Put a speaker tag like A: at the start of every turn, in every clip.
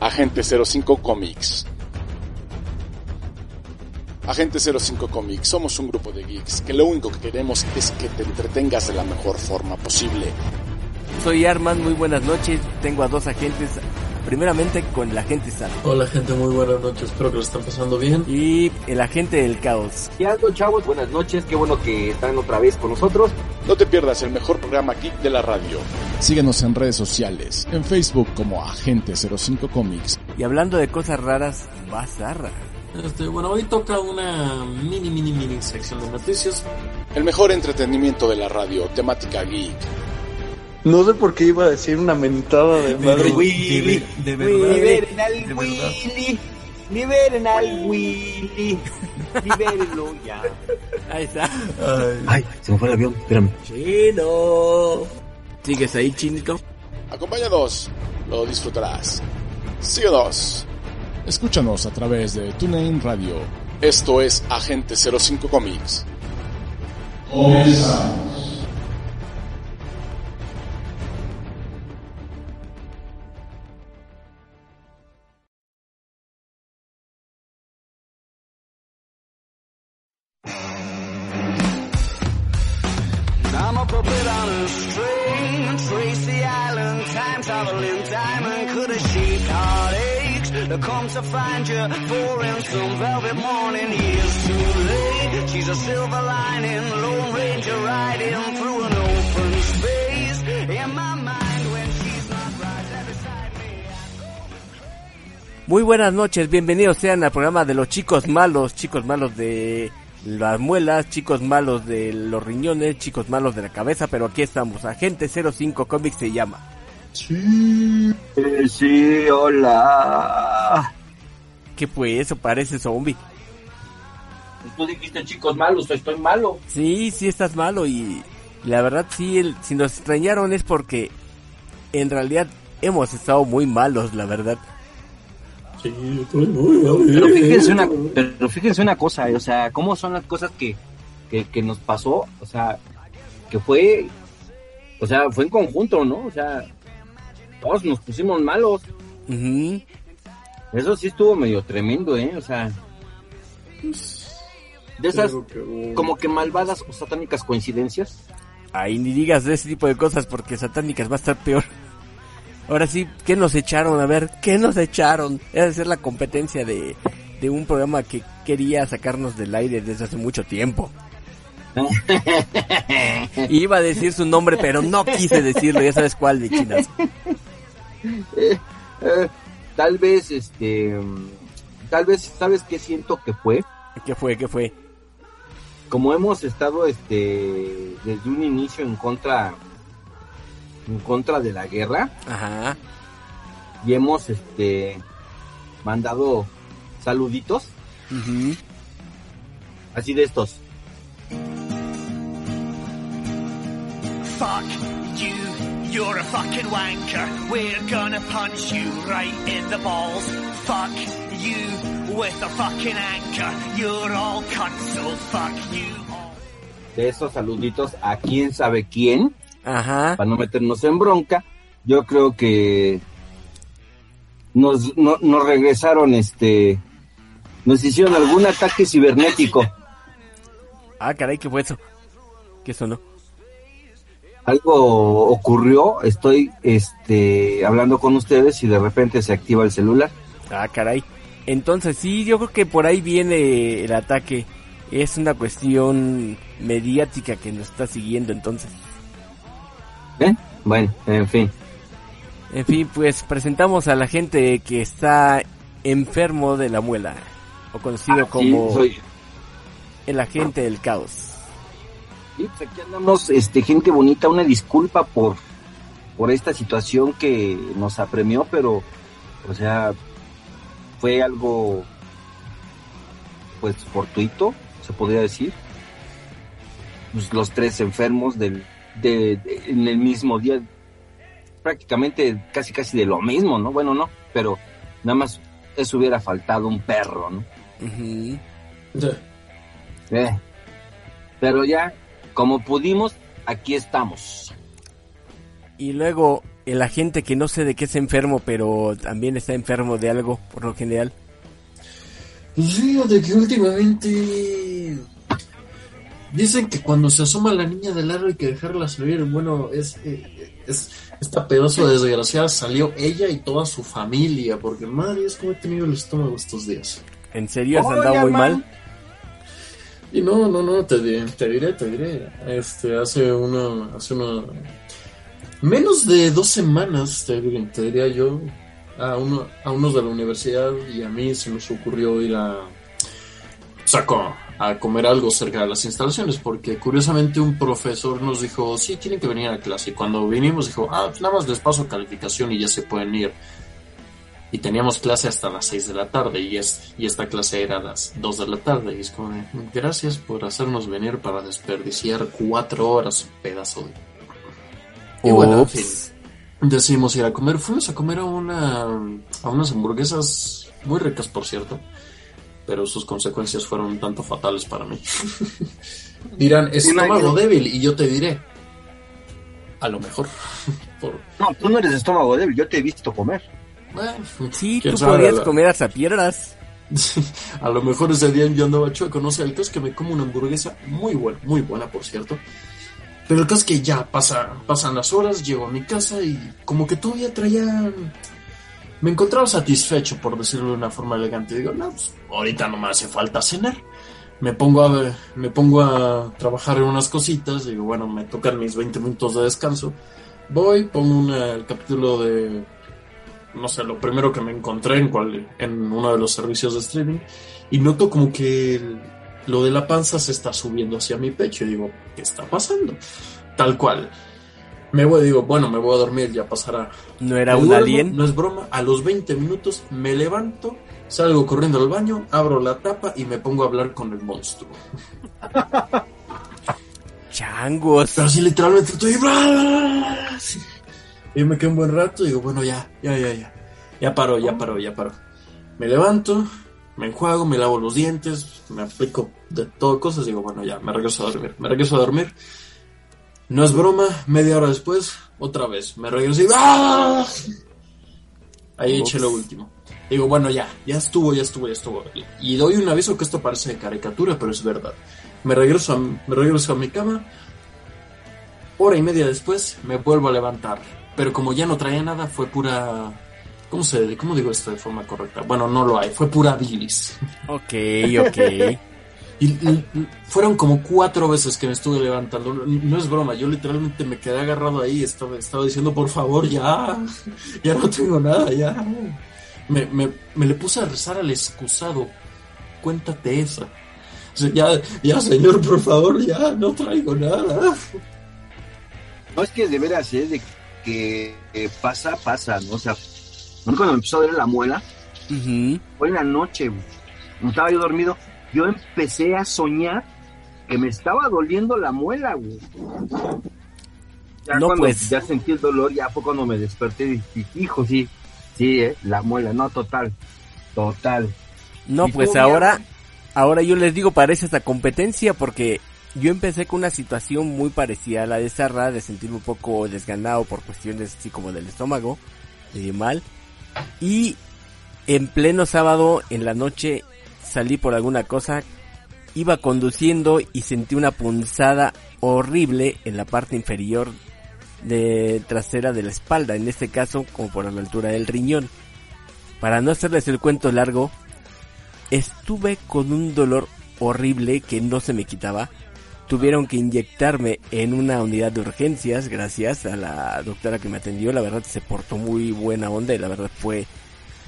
A: Agente 05 Comics. Agente 05 Comics, somos un grupo de geeks que lo único que queremos es que te entretengas de la mejor forma posible.
B: Soy Arman, muy buenas noches. Tengo a dos agentes. Primeramente con el agente Sam.
C: Hola gente, muy buenas noches. Espero que lo estén pasando bien.
B: Y el agente del caos.
D: Y algo chavos, buenas noches. Qué bueno que están otra vez con nosotros.
A: No te pierdas el mejor programa geek de la radio.
E: Síguenos en redes sociales, en Facebook como Agente 05 Comics.
B: Y hablando de cosas raras, Bazarra.
C: Este, bueno, hoy toca una mini, mini, mini sección de noticias.
A: El mejor entretenimiento de la radio, temática geek.
F: No sé por qué iba a decir una mentada de madre.
B: Willy. De verdad.
D: Liberen al
B: De verdad.
D: Willy. Liberen al Willy. Libérenlo ya.
B: Ahí está.
D: Ay, se me fue el avión. Espérame.
B: Chino. ¿Sigues ahí, chinito?
A: Acompáñanos, lo disfrutarás. Síguenos.
E: Escúchanos a través de TuneIn Radio.
A: Esto es Agente 05 Comics.
G: I'm
B: Muy buenas noches, bienvenidos sean al programa de los chicos malos, chicos malos de las muelas, chicos malos de los riñones, chicos malos de la cabeza, pero aquí estamos, Agente 05 Comics se llama.
D: Eh, sí, hola.
B: ¿Qué fue eso? Parece zombie.
D: Tú dijiste chicos malos, estoy malo.
B: Sí, sí estás malo y la verdad sí, el- si nos extrañaron es porque en realidad hemos estado muy malos, la verdad.
C: Sí, estoy muy mal.
D: Pero fíjense una, pero fíjense una cosa, o sea, cómo son las cosas que, que, que nos pasó, o sea, que fue, o sea, fue en conjunto, ¿no? O sea, todos nos pusimos malos. Eso sí estuvo medio tremendo, ¿eh? O sea, de esas
C: que-
D: como que malvadas o satánicas coincidencias.
B: Ahí ni digas de ese tipo de cosas porque satánicas va a estar peor. Ahora sí, ¿qué nos echaron? A ver, ¿qué nos echaron? Era de ser la competencia de, de un programa que quería sacarnos del aire desde hace mucho tiempo. Iba a decir su nombre, pero no quise decirlo, ya sabes cuál de chinas.
D: Eh, tal vez, este, tal vez, ¿sabes qué siento que fue?
B: ¿Qué fue? ¿Qué fue?
D: Como hemos estado, este, desde un inicio en contra, en contra de la guerra
B: Ajá.
D: y hemos, este, mandado saluditos, así de estos.
G: Fuck you, you're a fucking wanker. We're gonna punch you right in the balls. Fuck you with a fucking anchor. You're all cunts, so fuck you all.
D: De esos saluditos a quién sabe quién,
B: Ajá.
D: para no meternos en bronca, yo creo que nos, no- nos regresaron, este, nos hicieron algún ataque cibernético.
B: Ah, caray, ¿qué fue eso? ¿Qué sonó?
D: Algo ocurrió, estoy este hablando con ustedes y de repente se activa el celular.
B: Ah, caray. Entonces sí, yo creo que por ahí viene el ataque. Es una cuestión mediática que nos está siguiendo entonces.
D: ¿Eh? Bueno, en fin.
B: En fin, pues presentamos a la gente que está enfermo de la muela. O conocido
D: Ah, Sí,
B: como
D: soy-
B: el agente del caos.
D: Sí, pues aquí andamos, este, gente bonita, una disculpa por por esta situación que nos apremió, pero, o sea, fue algo, pues, fortuito, se podría decir. Pues, los tres enfermos del, de, de- en el mismo día, prácticamente casi casi de lo mismo, ¿no? Bueno, no, pero nada más eso hubiera faltado un perro, ¿no?
B: Ujú.
D: Eh, pero ya, como pudimos, aquí estamos.
B: Y luego el agente que no sé de qué es enfermo, pero también está enfermo de algo, por lo general.
C: Pues fíjate que últimamente dicen que cuando se asoma la niña del aro hay que dejarla salir. Bueno, es, eh, es esta pedazo de desgraciada salió ella y toda su familia, porque madre es como he tenido el estómago estos días.
B: ¿En serio has andado muy
D: man.
B: mal?
C: Y no, no, no, te, te diré, te diré. Este, hace una, hace una, menos de dos semanas, te, te diría yo, a, uno, a unos de la universidad y a mí se nos ocurrió ir a, saco, a comer algo cerca de las instalaciones, porque curiosamente un profesor nos dijo, sí, tienen que venir a clase. Y cuando vinimos dijo, ah, pues nada más les paso calificación y ya se pueden ir. Y teníamos clase hasta las 6 de la tarde y, es, y esta clase era a las 2 de la tarde. Y es como, de, gracias por hacernos venir para desperdiciar cuatro horas, pedazo de... Y bueno, en fin, decidimos ir a comer. Fuimos a comer a, una, a unas hamburguesas muy ricas, por cierto. Pero sus consecuencias fueron un tanto fatales para mí. Dirán, estómago débil. Y yo te diré, a lo mejor. por,
D: No, tú no eres estómago débil, yo te he visto comer.
C: Bueno,
B: Sí, tú
C: sabe,
B: podías
C: la-
B: comer hasta piedras.
C: A lo mejor ese día yo andaba chueco, no sé, el caso es que me como una hamburguesa muy buena, muy buena por cierto. Pero el caso es que ya pasa, pasan las horas, llego a mi casa y como que todavía traía... Me encontraba satisfecho, por decirlo de una forma elegante. Digo, no, pues ahorita no me hace falta cenar. Me pongo a ver- me pongo a trabajar en unas cositas. Digo, bueno, me tocan mis 20 minutos de descanso. Voy, pongo una- el capítulo de no sé, lo primero que me encontré en, cual, en uno de los servicios de streaming y noto como que lo de la panza se está subiendo hacia mi pecho y digo, ¿qué está pasando? Tal cual. Me voy, digo, bueno, me voy a dormir, ya pasará.
B: ¿No era
C: Me
B: un
C: duermo,
B: alien?
C: No es broma, a los 20 minutos me levanto, salgo corriendo al baño, abro la tapa y me pongo a hablar con el monstruo.
B: Changos.
C: Pero así literalmente estoy... Y me quedo un buen rato y digo, bueno, ya, ya, ya, ya. Ya paró, ya paró, ya paró. Me levanto, me enjuago, me lavo los dientes, me aplico de todo cosas. Digo, bueno, ya, me regreso a dormir. Me regreso a dormir. No es broma, media hora después, otra vez. Me regreso y... ¡ah! Ahí eché lo último. Digo, bueno, ya, ya estuvo, ya estuvo, ya estuvo. Y doy un aviso que esto parece de caricatura, pero es verdad. Me regreso a, me regreso a mi cama. Hora y media después me vuelvo a levantar. Pero como ya no traía nada, fue pura... ¿Cómo se ¿Cómo digo esto de forma correcta? Bueno, no lo hay, fue pura bilis.
B: Ok, ok.
C: Y, y- y fueron como cuatro veces que me estuve levantando. No, no es broma, yo literalmente me quedé agarrado ahí. Estaba, estaba diciendo, por favor, ya. Ya no tengo nada, ya. Me, me, me le puse a rezar al excusado. Cuéntate esa. Ya, ya, señor, por favor, ya, no traigo nada.
D: No es que de veras, es de que eh, pasa, pasa, ¿no? O sea, cuando me empezó a doler la muela, fue en la noche, güey. No estaba yo dormido. Yo empecé a soñar que me estaba doliendo la muela, güey. Ya
B: No,
D: cuando
B: pues.
D: ya sentí el dolor, ya fue cuando me desperté y dije, hijo, sí, sí, eh, la muela, no, total, total.
B: No,
D: ¿Y
B: pues ahora, ahora yo les digo, parece esta competencia porque yo empecé con una situación muy parecida a la de Sarra, de sentirme un poco desganado por cuestiones así como del estómago, de mal. Y en pleno sábado, en la noche, salí por alguna cosa, iba conduciendo y sentí una punzada horrible en la parte inferior de trasera de la espalda, en este caso como por la altura del riñón. Para no hacerles el cuento largo, estuve con un dolor horrible que no se me quitaba. Tuvieron que inyectarme en una unidad de urgencias gracias a la doctora que me atendió. La verdad se portó muy buena onda y la verdad fue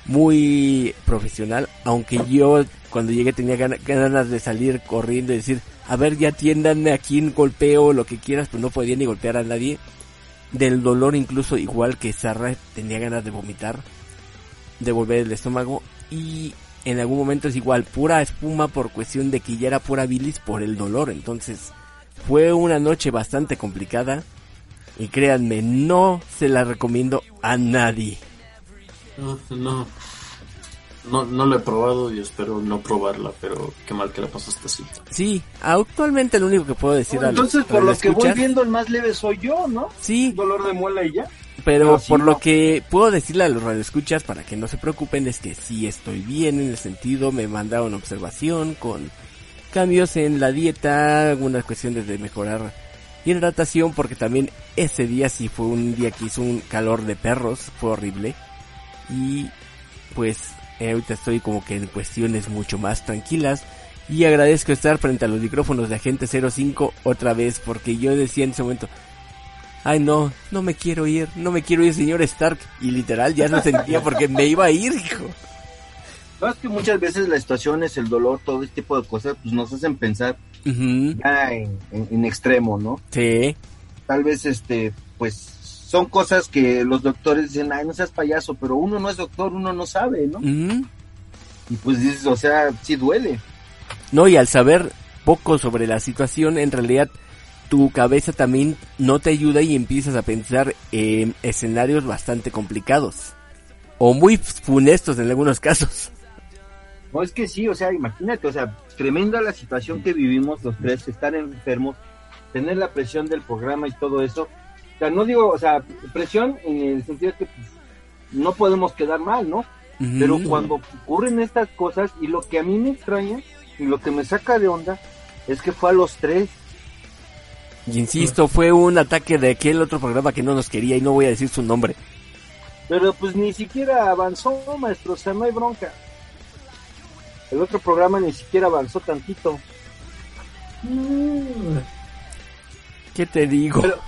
B: muy profesional. Aunque yo cuando llegué tenía gana- ganas de salir corriendo y decir, a ver ya atiéndanme aquí en golpeo, lo que quieras, pues no podía ni golpear a nadie. del dolor incluso igual que Sarra tenía ganas de vomitar, de volver el estómago y en algún momento es igual, pura espuma por cuestión de que ya era pura bilis por el dolor, entonces fue una noche bastante complicada y créanme, no se la recomiendo a nadie.
C: No, no, no, no lo he probado y espero no probarla, pero qué mal que la pasaste así.
B: Sí, actualmente lo único que puedo decir a los
D: Entonces, por lo que voy viendo, el más leve soy yo, ¿no?
B: Sí,
D: Dolor de muela y ya.
B: Pero
D: sí,
B: por lo que puedo decirle a los radioescuchas para que no se preocupen es que sí estoy bien en el sentido, me mandaron observación con cambios en la dieta, algunas cuestiones de mejorar hidratación porque también ese día sí fue un día que hizo un calor de perros, fue horrible. Y pues eh, ahorita estoy como que en cuestiones mucho más tranquilas. Y agradezco estar frente a los micrófonos de Agente 05 otra vez porque yo decía en ese momento Ay no, no me quiero ir, no me quiero ir señor Stark y literal ya lo sentía porque me iba a ir, hijo.
D: No, es que muchas veces las situaciones, el dolor, todo este tipo de cosas, pues nos hacen pensar ya en, en- en extremo, ¿no?
B: Sí,
D: Tal vez, este, pues, son cosas que los doctores dicen, ay, no seas payaso, pero uno no es doctor, uno no sabe, ¿no? Y pues dices, o sea, sí duele.
B: No, y al saber poco sobre la situación, en realidad tu cabeza también no te ayuda y empiezas a pensar en escenarios bastante complicados. O muy funestos en algunos casos.
D: No, es que sí, o sea, imagínate, o sea, tremenda la situación que vivimos los tres, estar enfermos, tener la presión del programa y todo eso. O sea, no digo, o sea, presión en el sentido de que pues, no podemos quedar mal, ¿no? Pero cuando ocurren estas cosas, y lo que a mí me extraña, y lo que me saca de onda, es que fue a los tres.
B: Y insisto, fue un ataque de aquel otro programa que no nos quería y no voy a decir su nombre.
D: Pero pues ni siquiera avanzó, maestro, o sea, no hay bronca. El otro programa ni siquiera avanzó tantito.
B: ¿Qué te digo?
D: Pero,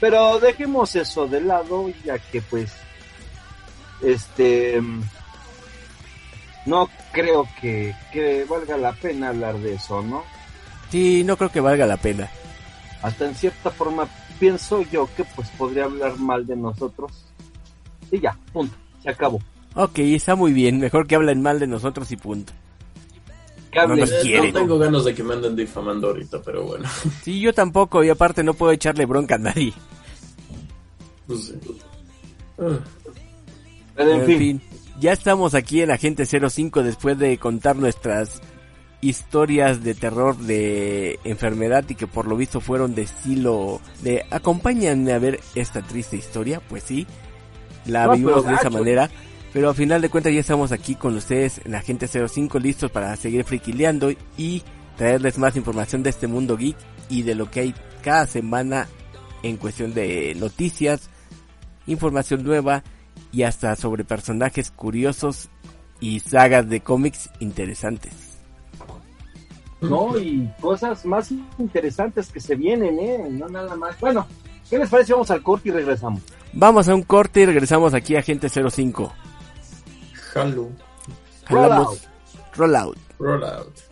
D: pero dejemos eso de lado, ya que pues, este, mm, no creo que, que valga la pena hablar de eso, ¿no?
B: Sí, no creo que valga la pena.
D: Hasta en cierta forma pienso yo que pues podría hablar mal de nosotros. Y ya, punto, se acabó.
B: Ok, está muy bien. Mejor que hablen mal de nosotros y punto. No nos
C: Eh,
B: quieren.
C: No tengo ganas de que me anden difamando ahorita, pero bueno.
B: Sí, yo tampoco. Y aparte no puedo echarle bronca a nadie.
C: Pues, sí. Ah,
D: Pero en
B: En
D: fin,
B: fin, ya estamos aquí en Agente 05 después de contar nuestras historias de terror de enfermedad y que por lo visto fueron de estilo de acompáñenme a ver esta triste historia, pues sí, la
D: No,
B: vivimos
D: pero
B: de esa manera, pero al final de cuentas ya estamos aquí con ustedes en Agente 05 listos para seguir friquileando y traerles más información de este mundo geek y de lo que hay cada semana en cuestión de noticias, información nueva y hasta sobre personajes curiosos y sagas de cómics interesantes.
D: ¿No? Y cosas más interesantes que se vienen, ¿eh? No nada más. Bueno, ¿qué les parece? Vamos al corte y regresamos.
B: Vamos a un corte y regresamos aquí a Agente 05.
C: Halo,
B: Jalamos Rollout.
C: rollout.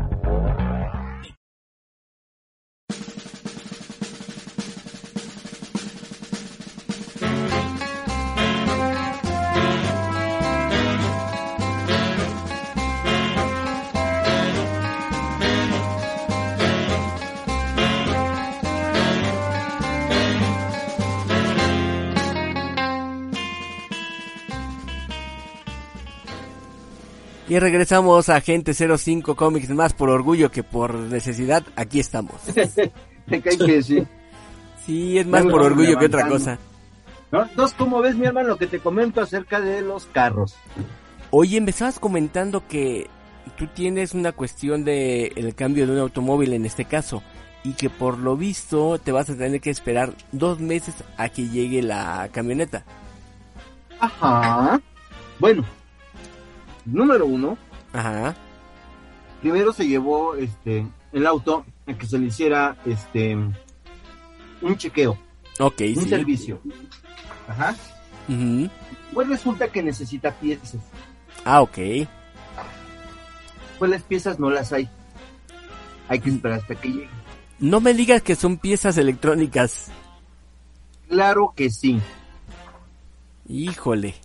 B: Y regresamos a Agente 05 Comics más por orgullo que por necesidad. Aquí estamos.
D: Cae que sí.
B: Sí, es más por orgullo que otra cosa.
D: ¿No? Entonces, ¿cómo ves, mi hermano, lo que te comento acerca de los carros?
B: Oye, me estabas comentando que tú tienes una cuestión de el cambio de un automóvil en este caso y que por lo visto te vas a tener que esperar dos meses a que llegue la camioneta.
D: Ajá. Bueno, número uno,
B: Ajá.
D: primero se llevó este el auto a que se le hiciera este un chequeo.
B: Ok,
D: un
B: sí.
D: servicio. Ajá.
B: Ujú.
D: Pues resulta que necesita piezas.
B: Ah, ok.
D: Pues las piezas no las hay. Hay que esperar hasta que lleguen.
B: No me digas que son piezas electrónicas.
D: Claro que sí.
B: Híjole.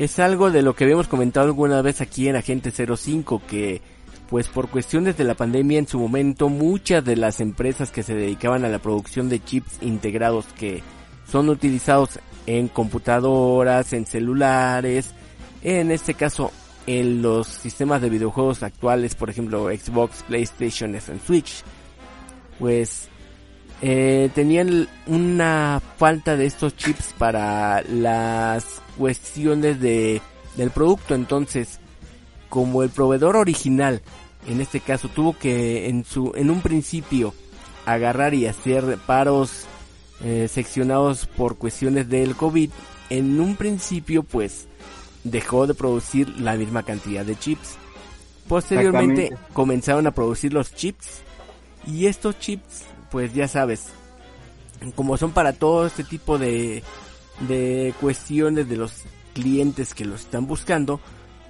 B: Es algo de lo que habíamos comentado alguna vez aquí en Agente 05 que pues por cuestiones de la pandemia en su momento muchas de las empresas que se dedicaban a la producción de chips integrados que son utilizados en computadoras, en celulares, en este caso en los sistemas de videojuegos actuales, por ejemplo Xbox, PlayStation, Switch, pues eh, tenían una falta de estos chips para las cuestiones de del producto. Entonces como el proveedor original en este caso tuvo que en su en un principio agarrar y hacer paros eh, seccionados por cuestiones del COVID en un principio pues dejó de producir la misma cantidad de chips. Posteriormente comenzaron a producir los chips y estos chips pues ya sabes como son para todo este tipo de de cuestiones de los clientes que los están buscando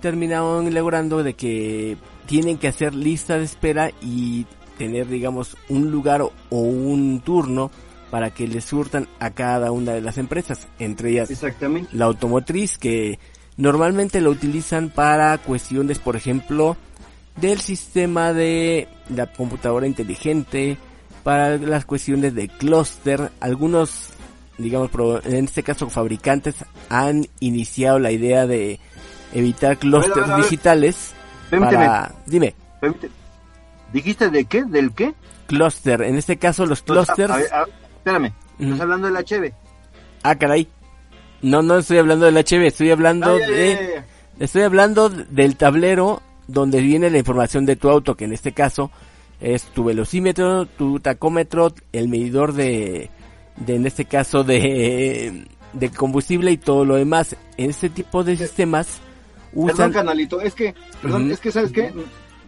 B: terminaron logrando de que tienen que hacer lista de espera y tener digamos un lugar o, un turno para que les surtan a cada una de las empresas entre ellas
D: Exactamente.
B: la automotriz que normalmente lo utilizan para cuestiones por ejemplo del sistema de la computadora inteligente para las cuestiones de clúster algunos digamos en este caso fabricantes han iniciado la idea de evitar clústeres digitales
D: Permíteme,
B: para dime
D: permíteme. ¿Dijiste de qué? ¿Del qué?
B: clúster en este caso los clústeres
D: espérame. Estás hablando de la Cheve.
B: ah caray no no estoy hablando del HB estoy hablando
D: ay,
B: de
D: ay, ay.
B: Estoy hablando del tablero donde viene la información de tu auto, que en este caso es tu velocímetro, tu tacómetro, el medidor de, de en este caso de, de combustible y todo lo demás. En este tipo de sistemas
D: Perdón,
B: usan...
D: canalito. Es que, perdón, es que, ¿sabes qué?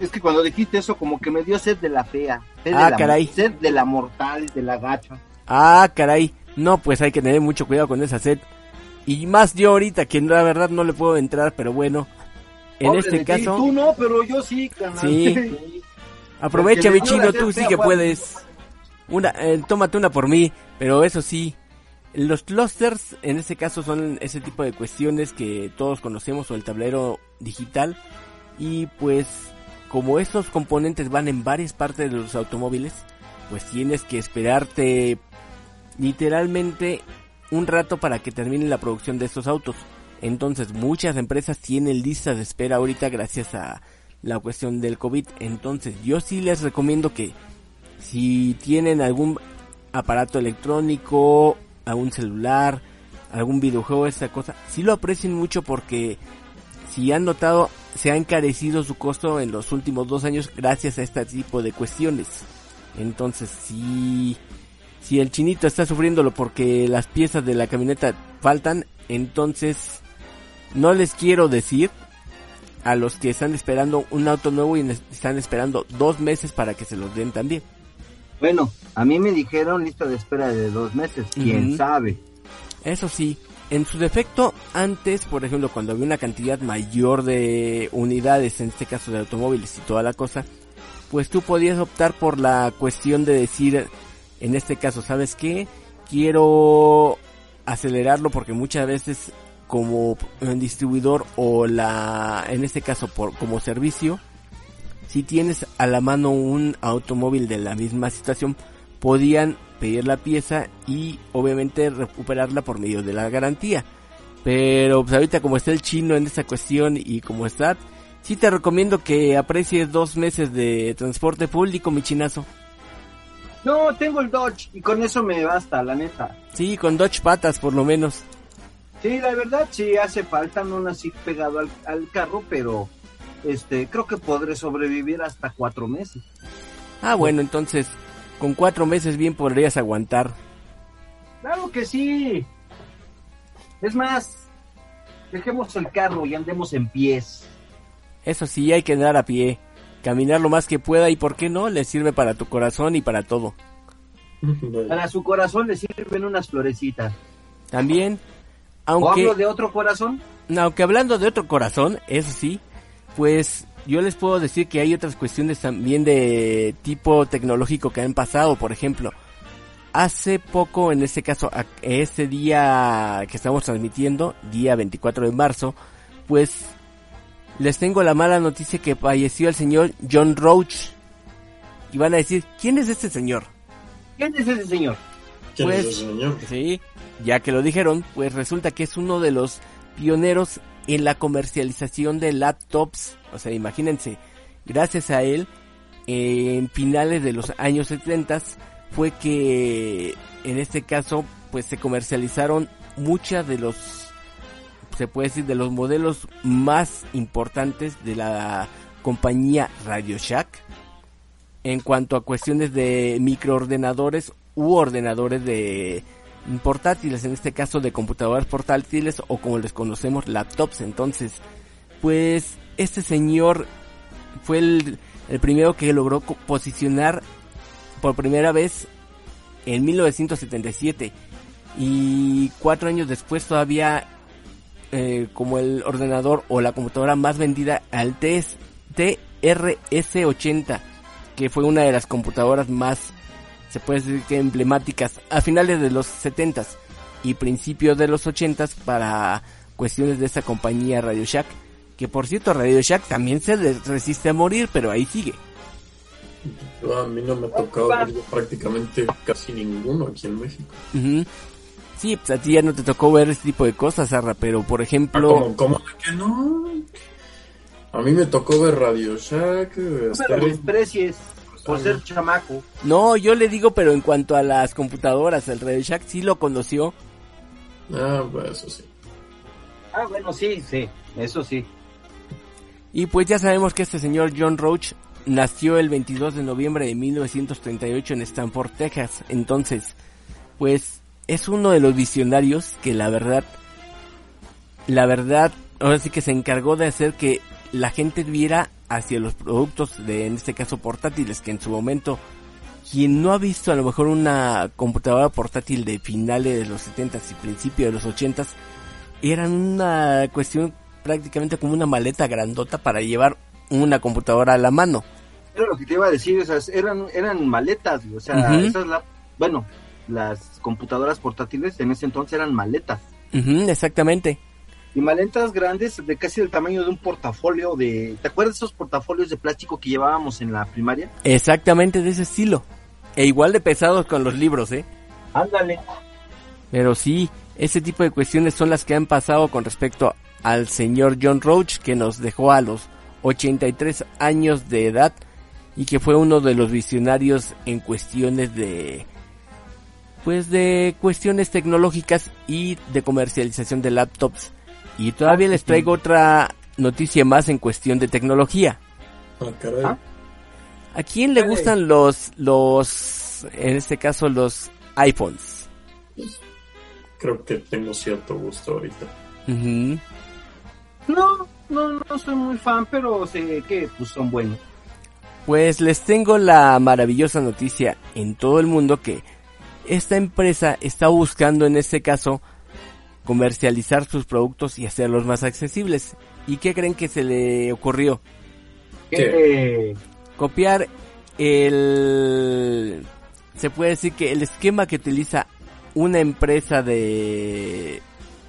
D: Es que cuando dijiste eso, como que me dio sed de la fea. Sed
B: Ah,
D: de la,
B: caray.
D: Sed de la mortal, de la gacha.
B: Ah, caray. No, pues hay que tener mucho cuidado con esa sed. Y más yo ahorita, que la verdad no le puedo entrar, pero bueno. En
D: Pobre
B: este
D: ti,
B: caso...
D: Tú no, pero yo sí, canal.
B: Sí. Aprovecha,
D: Porque
B: mi chino, tú sí que puedes. Una, eh, tómate una por mí, pero eso sí, los clusters en este caso son ese tipo de cuestiones que todos conocemos o el tablero digital y pues como estos componentes van en varias partes de los automóviles, pues tienes que esperarte literalmente un rato para que termine la producción de estos autos. Entonces muchas empresas tienen listas de espera ahorita gracias a la cuestión del COVID. Entonces yo sí les recomiendo que si tienen algún aparato electrónico, algún celular, algún videojuego, esta cosa, sí lo aprecien mucho porque si han notado se ha encarecido su costo en los últimos dos años gracias a este tipo de cuestiones. Entonces si si el chinito está sufriéndolo porque las piezas de la camioneta faltan, entonces no les quiero decir a los que están esperando un auto nuevo y están esperando dos meses para que se los den también.
D: Bueno, a mí me dijeron lista de espera de dos meses. ¿Quién sabe?
B: Eso sí, en su defecto, antes, por ejemplo, cuando había una cantidad mayor de unidades, en este caso de automóviles y toda la cosa, pues tú podías optar por la cuestión de decir, en este caso, ¿sabes qué? Quiero acelerarlo porque muchas veces como el distribuidor o la, en este caso por como servicio, si tienes a la mano un automóvil de la misma situación, podían pedir la pieza y obviamente recuperarla por medio de la garantía. Pero pues ahorita como está el chino en esta cuestión y como está, sí te recomiendo que aprecies dos meses de transporte público, mi chinazo.
D: No, tengo el Dodge y con eso me basta, la neta.
B: Sí, con Dodge patas por lo menos.
D: Sí, la verdad sí hace falta, no nací pegado al, al carro, pero este creo que podré sobrevivir hasta cuatro meses.
B: Ah, bueno, entonces con cuatro meses bien podrías aguantar.
D: Claro que sí. Es más, dejemos el carro y andemos en pies.
B: Eso sí, hay que andar a pie, caminar lo más que pueda y por qué no, le sirve para tu corazón y para todo.
D: Para su corazón le sirven unas florecitas.
B: También,
D: ¿O
B: aunque...
D: hablo de otro corazón?
B: Aunque hablando de otro corazón, eso sí, pues yo les puedo decir que hay otras cuestiones también de tipo tecnológico que han pasado. Por ejemplo, hace poco, en este caso, ese día que estamos transmitiendo, día 24 de marzo, pues les tengo la mala noticia que falleció el señor John Roach. Y van a decir, ¿quién es este señor?
D: ¿Quién es ese señor?
C: ¿Quién
B: Pues-? Sí, ya que lo dijeron, pues resulta que es uno de los pioneros en la comercialización de laptops. O sea, imagínense, gracias a él, en finales de los años 70 fue que, en este caso, pues se comercializaron muchas de los, se puede decir, de los modelos más importantes de la compañía Radio Shack en cuanto a cuestiones de microordenadores u ordenadores de portátiles, en este caso de computadoras portátiles o como les conocemos laptops. Entonces, pues este señor fue el, el primero que logró posicionar por primera vez en 1977 y cuatro años después todavía eh, como el ordenador o la computadora más vendida al TS TRS-80 que fue una de las computadoras más se puede decir que emblemáticas a finales de los 70s y principios de los 80s para cuestiones de esa compañía Radio Shack que por cierto Radio Shack también se le resiste a morir pero ahí sigue
C: Yo, a mí no me ha tocado ver yo prácticamente casi ninguno aquí en México.
B: Ujú. Sí, pues a ti ya no te tocó ver ese tipo de cosas, Sarra, pero por
C: Ah,
B: ejemplo...
C: ¿Cómo, cómo de que no? A mí me tocó ver Radio Shack,
D: No me lo
C: Stereo-
D: desprecies por ser chamaco.
B: No, yo le digo, pero en cuanto a las computadoras, el Radio Shack sí lo conoció.
C: Ah, pues eso sí.
D: Ah, bueno, sí, sí, eso sí.
B: Y pues ya sabemos que este señor John Roach nació el 22 de noviembre de 1938 en Stanford, Texas. Entonces, pues es uno de los visionarios que la verdad, la verdad, ahora sí que se encargó de hacer que la gente viera hacia los productos de, en este caso, portátiles, que en su momento, quien no ha visto a lo mejor una computadora portátil de finales de los 70s y principios de los 80s, eran una cuestión prácticamente como una maleta grandota para llevar una computadora a la mano.
D: Era lo que te iba a decir, sea, eran, eran maletas, o sea, esas la, bueno, las computadoras portátiles en ese entonces eran maletas.
B: Exactamente.
D: Y maletas grandes de casi el tamaño de un portafolio de... ¿Te acuerdas de esos portafolios de plástico que llevábamos en la primaria?
B: Exactamente de ese estilo. E igual de pesados con los libros, ¿eh?
D: Ándale.
B: Pero sí, ese tipo de cuestiones son las que han pasado con respecto al señor John Roach, que nos dejó a los 83 años de edad y que fue uno de los visionarios en cuestiones de pues de cuestiones tecnológicas y de comercialización de laptops. Y todavía les traigo otra noticia más en cuestión de tecnología.
C: Ah.
D: Ah.
B: ¿A quién le gustan los los en este caso los iPhones?
C: Creo que tengo cierto gusto ahorita.
D: No, no, no soy muy fan, pero sé que pues son buenos.
B: Pues les tengo la maravillosa noticia en todo el mundo que esta empresa está buscando en este caso comercializar sus productos y hacerlos más accesibles. ¿Y qué creen que se le ocurrió?
D: Eh,
B: Copiar el... Se puede decir que el esquema que utiliza una empresa de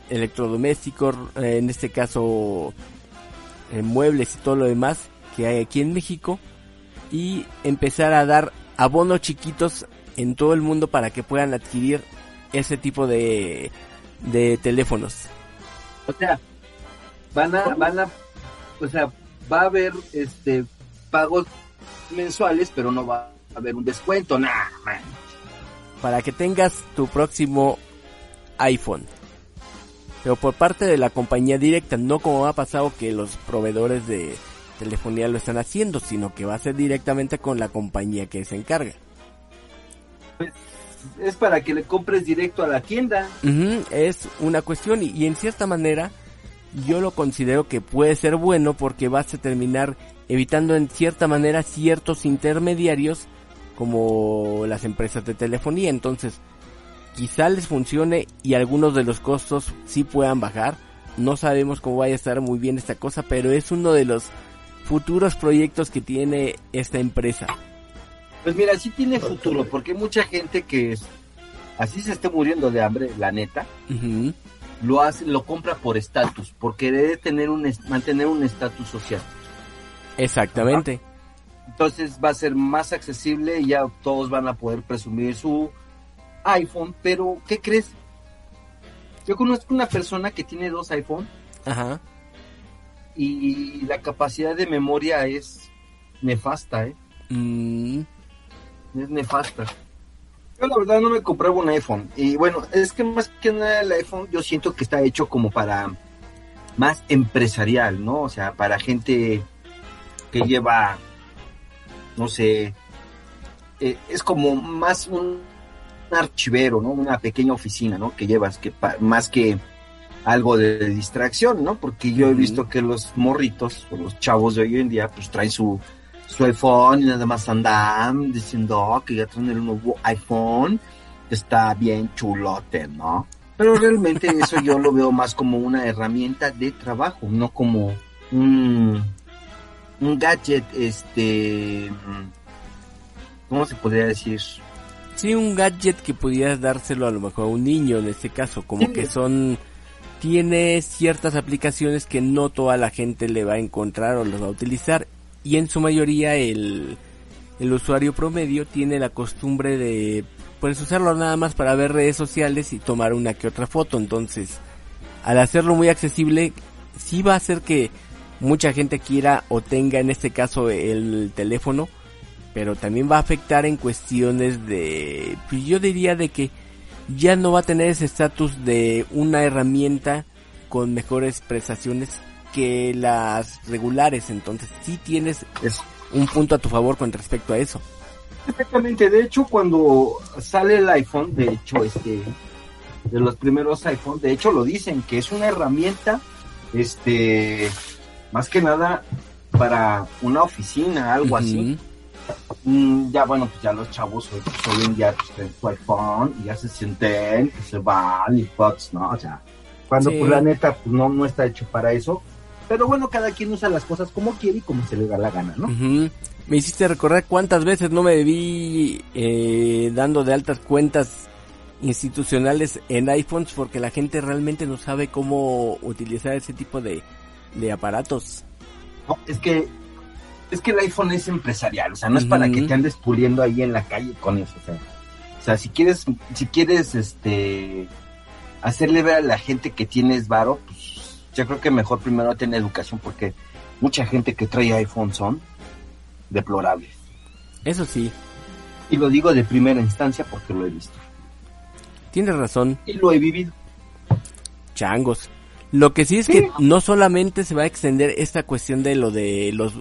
B: electrodomésticos, eh, en este caso eh, muebles y todo lo demás que hay aquí en México, y empezar a dar abonos chiquitos en todo el mundo para que puedan adquirir ese tipo de, de teléfonos.
D: o sea, van a, van a, o sea, va a haber este pagos mensuales, pero no va a haber un descuento, nada,
B: para que tengas tu próximo iPhone. Pero por parte de la compañía directa, no como ha pasado que los proveedores de telefonía lo están haciendo, sino que va a ser directamente con la compañía que se encarga.
D: Es para que le compres directo a la tienda.
B: Es una cuestión y, y en cierta manera yo lo considero que puede ser bueno porque vas a terminar evitando en cierta manera ciertos intermediarios como las empresas de telefonía. Entonces, quizá les funcione y algunos de los costos sí puedan bajar. No sabemos cómo vaya a estar muy bien esta cosa, pero es uno de los futuros proyectos que tiene esta empresa.
D: Pues mira, sí tiene futuro, porque hay mucha gente que es- así se esté muriendo de hambre, la neta, lo hace, lo compra por estatus, porque debe tener un mantener un estatus social.
B: Exactamente.
D: Entonces va a ser más accesible y ya todos van a poder presumir su iPhone, pero ¿qué crees? Yo conozco una persona que tiene dos iPhone
B: Ajá.
D: y la capacidad de memoria es nefasta, ¿eh?
B: Mm,
D: Es nefasta. Yo la verdad no me compraba un iPhone. Y bueno, es que más que nada el iPhone yo siento que está hecho como para más empresarial, ¿no? O sea, para gente que lleva, no sé, eh, es como más un archivero, ¿no? Una pequeña oficina, ¿no? Que llevas, que pa- más que algo de distracción, ¿no? Porque yo he visto que los morritos o los chavos de hoy en día pues traen su, su iPhone y nada más andan diciendo "Oh, que ya traen el nuevo iPhone, está bien chulote, ¿no? Pero realmente eso yo lo veo más como una herramienta de trabajo, no como un, un gadget, este, ¿cómo se podría decir?
B: Sí, un gadget que pudieras dárselo a lo mejor a un niño en este caso, como
D: Sí.
B: que son tiene ciertas aplicaciones que no toda la gente le va a encontrar o las va a utilizar y en su mayoría el, el usuario promedio tiene la costumbre de pues usarlo nada más para ver redes sociales y tomar una que otra foto, entonces al hacerlo muy accesible sí va a hacer que mucha gente quiera o tenga en este caso el teléfono pero también va a afectar en cuestiones de, pues yo diría de que ya no va a tener ese estatus de una herramienta con mejores prestaciones que las regulares, entonces sí tienes
D: Es-
B: un punto a tu favor con respecto a eso.
D: Exactamente, de hecho cuando sale el iPhone, de hecho este de los primeros iPhone, de hecho lo dicen que es una herramienta este más que nada para una oficina, algo así. Mm, ya bueno, pues ya los chavos hoy, pues, hoy en día pues, su iPhone y ya se sienten, que se van y pots, ¿no? O sea, cuando
B: Sí.
D: pues la neta pues no, no está hecho para eso. Pero bueno, cada quien usa las cosas como quiere y como se le da la gana, ¿no?
B: Me hiciste recordar cuántas veces no me vi eh, dando de altas cuentas institucionales en iPhones porque la gente realmente no sabe cómo utilizar ese tipo de, de aparatos.
D: No, es que es que el iPhone es empresarial, o sea, no es para que te andes puliendo ahí en la calle con eso, o sea, o sea, si quieres si quieres este hacerle ver a la gente que tienes varo, pues yo creo que mejor primero tener educación porque mucha gente que trae iPhone son deplorables.
B: Eso sí,
D: Y lo digo de primera instancia porque lo he visto
B: tienes razón,
D: y lo he vivido.
B: changos. Lo que sí es que no solamente se va a extender esta cuestión de lo de los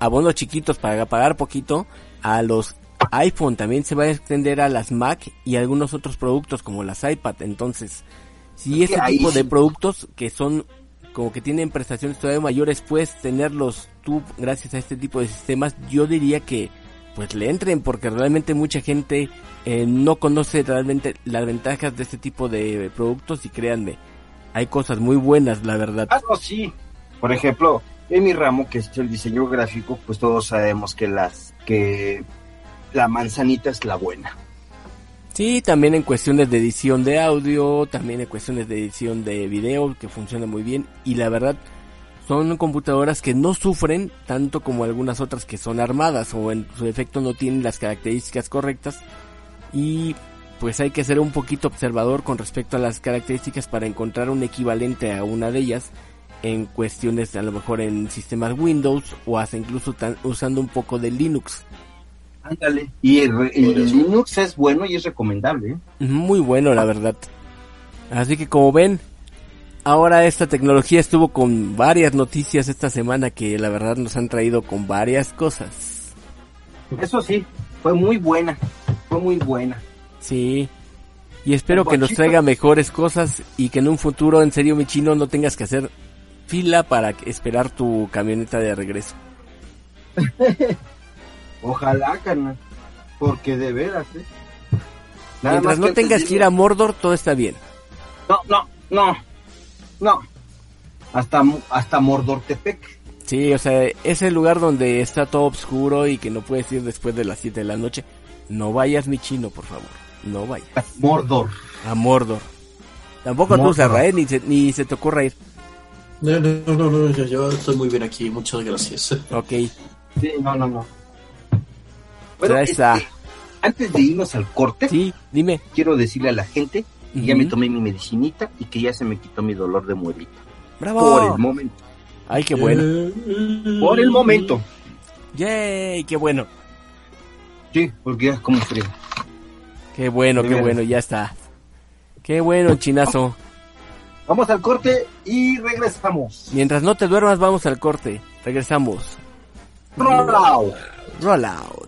B: abonos chiquitos para pagar poquito a los iPhone, también se va a extender a las Mac y a algunos otros productos como las iPad. Entonces, si ese tipo de productos que son como que tienen prestaciones todavía mayores, puedes tenerlos tú gracias a este tipo de sistemas, yo diría que pues le entren porque realmente mucha gente eh, no conoce realmente las ventajas de este tipo de productos y créanme, hay cosas muy buenas, la verdad.
D: Ah, no, sí. Por ejemplo, en mi ramo, que es el diseño gráfico, pues todos sabemos que las que la manzanita es la buena.
B: Sí, también en cuestiones de edición de audio, también en cuestiones de edición de video, que funciona muy bien. Y la verdad, son computadoras que no sufren tanto como algunas otras que son armadas o en su defecto no tienen las características correctas. Y pues hay que ser un poquito observador con respecto a las características para encontrar un equivalente a una de ellas en cuestiones a lo mejor en sistemas Windows o hasta incluso usando un poco de Linux.
D: Ándale. Y el, re- el Linux es bueno y es recomendable. ¿eh?
B: Muy bueno, la verdad. Así que como ven, ahora esta tecnología estuvo con varias noticias esta semana que la verdad nos han traído con varias cosas.
D: Eso sí, fue muy buena. Fue muy buena.
B: Sí. Y espero que nos traiga mejores cosas y que en un futuro, en serio, mi chino, no tengas que hacer fila para esperar tu camioneta de regreso.
D: Ojalá, carnal. porque de veras, ¿eh? Nada
B: Mientras
D: más
B: no
D: que
B: tengas que ir a Mordor, todo está bien.
D: No, no, no, no. Hasta, hasta Mordortepec.
B: Sí, o sea, ese lugar donde está todo oscuro y que no puedes ir después de las 7 de la noche. No vayas, mi chino, por favor. No vayas.
D: Mordor.
B: A Mordor. Tampoco tú,
D: Mordor.
B: Serra, ¿eh? Ni se, ni se te ocurra ir.
C: No, no, no, no, yo, yo estoy muy bien aquí, muchas gracias.
B: Ok.
D: Sí, no, no, no.
B: Está.
D: este, antes de irnos al corte,
B: Sí, dime.
D: quiero decirle a la gente que ya me tomé mi medicinita y que ya se me quitó mi dolor de muelita.
B: ¡Bravo!
D: Por el momento.
B: Ay, qué bueno.
D: Por el momento.
B: ¡Yay! ¡Qué bueno!
D: Sí, porque ya es como frío.
B: ¡Qué bueno, qué
D: Bien.
B: bueno! Ya está. ¡Qué bueno, chinazo!
D: Vamos al corte y regresamos.
B: Mientras no te duermas, vamos al corte. Regresamos.
D: Roll out.
B: Roll out.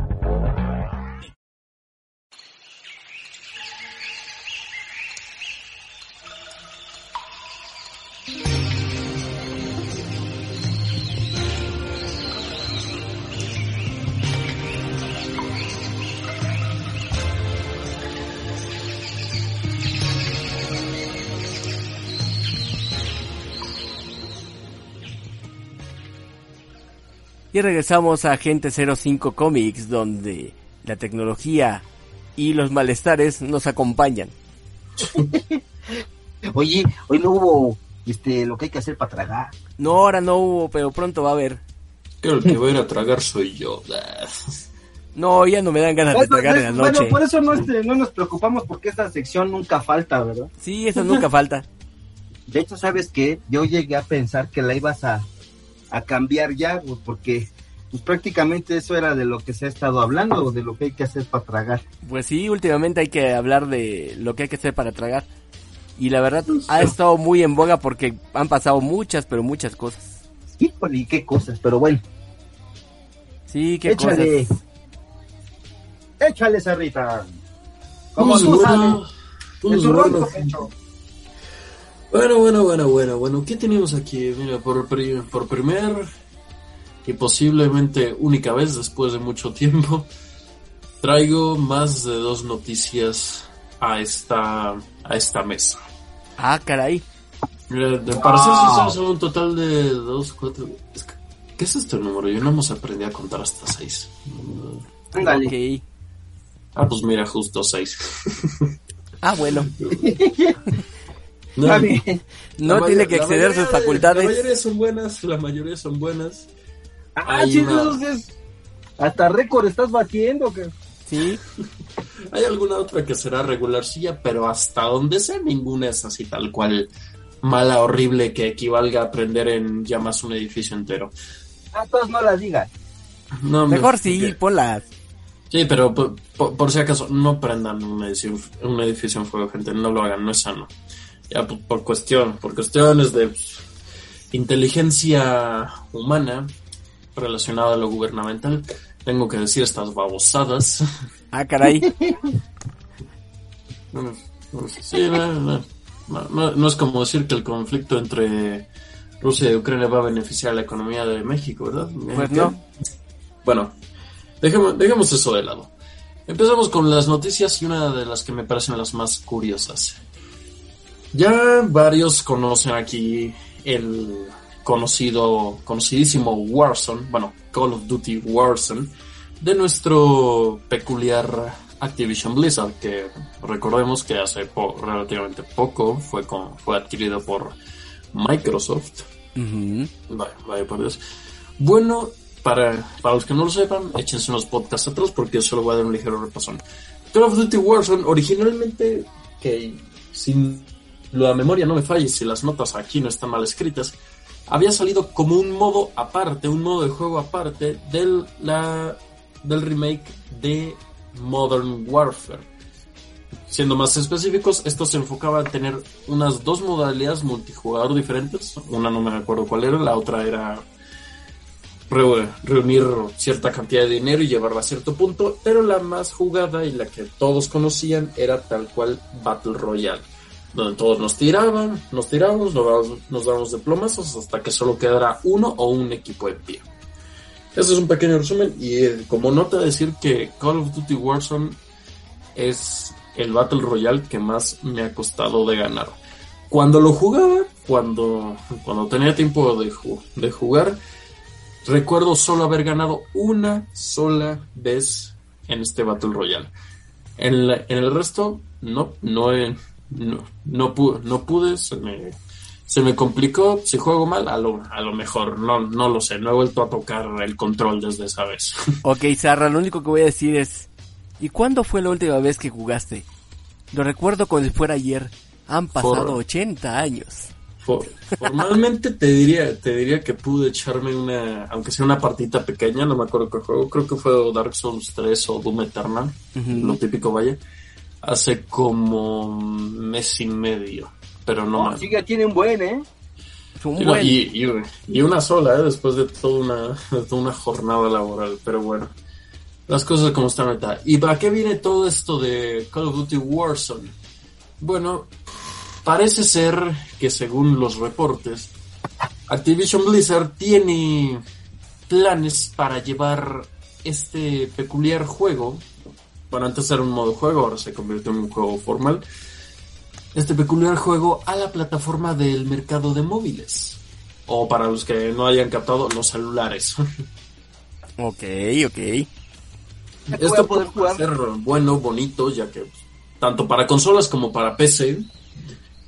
B: Y regresamos a Agente 05 Comics, donde la tecnología y los malestares nos acompañan.
D: Oye, hoy no hubo este lo que hay que hacer para tragar.
B: No, ahora no hubo, pero pronto va a haber.
C: Creo que el que va a ir a tragar soy yo.
B: No, ya no me dan ganas de
D: Bueno,
B: tragar en la
D: bueno,
B: noche.
D: por eso no, este, no nos preocupamos porque esta sección nunca falta, ¿verdad?
B: Sí, eso nunca falta.
D: De hecho, ¿sabes qué? Yo llegué a pensar que la ibas a, a cambiar ya, güey, porque pues prácticamente eso era de lo que se ha estado hablando, de lo que hay que hacer para tragar.
B: Pues sí, últimamente hay que hablar de lo que hay que hacer para tragar. Y la verdad ha estado muy en boga porque han pasado muchas, pero muchas cosas.
D: Híjole, y qué cosas, pero bueno,
B: Sí, qué
D: échale,
B: cosas.
D: échale, Sarrita. Como
C: Pues
D: tú sabes,
C: pues
D: tu ronco pecho.
C: Bueno, bueno, bueno, bueno, bueno. ¿Qué tenemos aquí? Mira, por, por primer y posiblemente única vez después de mucho tiempo, traigo más de dos noticias a esta, a esta mesa.
B: Ah, caray.
C: Mira, de parecer sinceros, son un total de dos, cuatro... es que- ¿Qué es este número? Yo no hemos aprendido a contar hasta seis. Ah, pues mira, justo seis.
B: Ah, bueno.
C: No.
B: No tiene
C: mayor-
B: que exceder sus
C: de-
B: facultades.
C: La mayoría son buenas, la mayoría son buenas.
D: Ah, sí, entonces, hasta récord estás batiendo, que
B: Sí.
C: Hay alguna otra que será regularcilla, pero hasta donde sé, ninguna es así tal cual mala, horrible, que equivalga a aprender en llamas un edificio entero.
D: a todos no las digas.
C: No, me-
B: Mejor sí, ponlas.
C: Sí, pero por, por- por si acaso, no prendan un edificio, un edificio en fuego, gente, no lo hagan, no es sano. Ya por, por cuestión, por cuestiones de pues, inteligencia humana relacionada a lo gubernamental, tengo que decir estas babosadas.
B: Ah, caray.
C: No, no, no, sí, no, no, no, no- no es como decir que el conflicto entre Rusia y Ucrania va a beneficiar a la economía de México, ¿verdad?
B: Pues no.
C: Bueno, dejemos, dejemos eso de lado. Empezamos con las noticias y una de las que me parecen las más curiosas. Ya varios conocen aquí el conocido, conocidísimo Warzone, bueno, Call of Duty Warzone, de nuestro peculiar Activision Blizzard, que recordemos que hace po- relativamente poco fue, con- fue adquirido por Microsoft.
B: Ujú.
C: Vaya, vaya por Dios. Bueno, para, para los que no lo sepan, échense unos podcasts atrás porque yo solo voy a dar un ligero repasón. Call of Duty Warzone, originalmente, que sin la memoria no me falle, si las notas aquí no están mal escritas, había salido como un modo aparte, un modo de juego aparte del, la, del remake de Modern Warfare. Siendo más específicos, esto se enfocaba a tener unas dos modalidades multijugador diferentes. Una no me acuerdo cuál era, la otra era re- reunir cierta cantidad de dinero y llevarla a cierto punto, pero la más jugada y la que todos conocían era tal cual Battle Royale, donde todos nos tiraban, nos tirábamos, nos dábamos de plomazos hasta que solo quedara uno o un equipo en pie. Ese es un pequeño resumen y eh, como nota decir que Call of Duty Warzone es el Battle Royale que más me ha costado de ganar. Cuando lo jugaba, cuando, cuando tenía tiempo de, ju- de jugar, recuerdo solo haber ganado una sola vez en este Battle Royale. En, en el resto, no, no, he- no, no, pu- no pude, se me, se me complicó. Si juego mal, a lo, a lo mejor, no, no lo sé, no he vuelto a tocar el control desde esa vez.
B: Ok, Sarra, lo único que voy a decir es... ¿Y cuándo fue la última vez que jugaste? Lo recuerdo como si fuera ayer. Han pasado
C: Por-
B: 80 años.
C: For- formalmente te diría, te diría que pude echarme una, aunque sea una partita pequeña, no me acuerdo qué juego, creo que fue Dark Souls 3 o Doom Eternal,
B: Ujú.
C: lo típico vaya, hace como mes y medio, pero no más.
D: sí que tiene un buen, ¿eh?
B: Un
C: Y, no,
B: buen-
C: y- y- y una sola, ¿eh? después de toda una, de toda una jornada laboral, pero bueno, las cosas como están ahorita. ¿Y para qué viene todo esto de Call of Duty Warzone? Bueno, parece ser que según los reportes, Activision Blizzard tiene planes para llevar este peculiar juego, bueno, antes era un modo juego, ahora se convirtió en un juego formal, este peculiar juego a la plataforma del mercado de móviles. O para los que no hayan captado, los celulares.
B: Ok, ok.
C: Esto puede
D: jugar.
C: ser bueno, bonito, ya que tanto para consolas como para PC,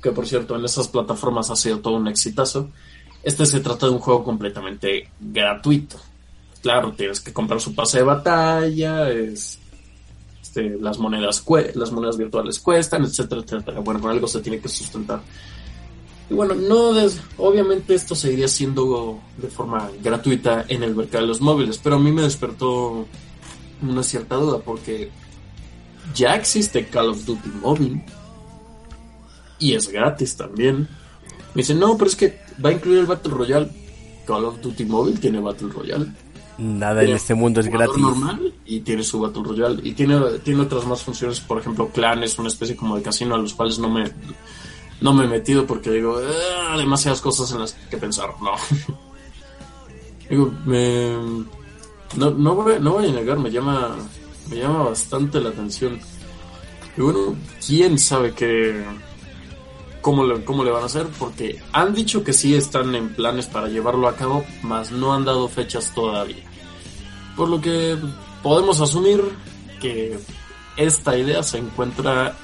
C: que por cierto en esas plataformas ha sido todo un exitazo, este se trata de un juego completamente gratuito. Claro, tienes que comprar su pase de batalla, es, este, las monedas las monedas virtuales cuestan, etcétera, etcétera. Bueno, algo se tiene que sustentar. Y bueno, no obviamente esto seguiría siendo de forma gratuita en el mercado de los móviles, pero a mí me despertó una cierta duda porque ya existe Call of Duty móvil y es gratis también. Me dicen, no, pero es que va a incluir el Battle Royale. Call of Duty móvil tiene Battle Royale.
B: Nada en este mundo es gratis.
C: normal y tiene su Battle Royale. Y tiene, tiene otras más funciones, por ejemplo, clanes, una especie como de casino a los cuales no me, no me he metido porque digo, "Ah, demasiadas cosas en las que pensar. No. digo, me, no, no, voy, no voy a negar, me llama, me llama bastante la atención. Y bueno, quién sabe qué, cómo le, cómo le van a hacer, porque han dicho que sí están en planes para llevarlo a cabo, mas no han dado fechas todavía. Por lo que podemos asumir que esta idea se encuentra,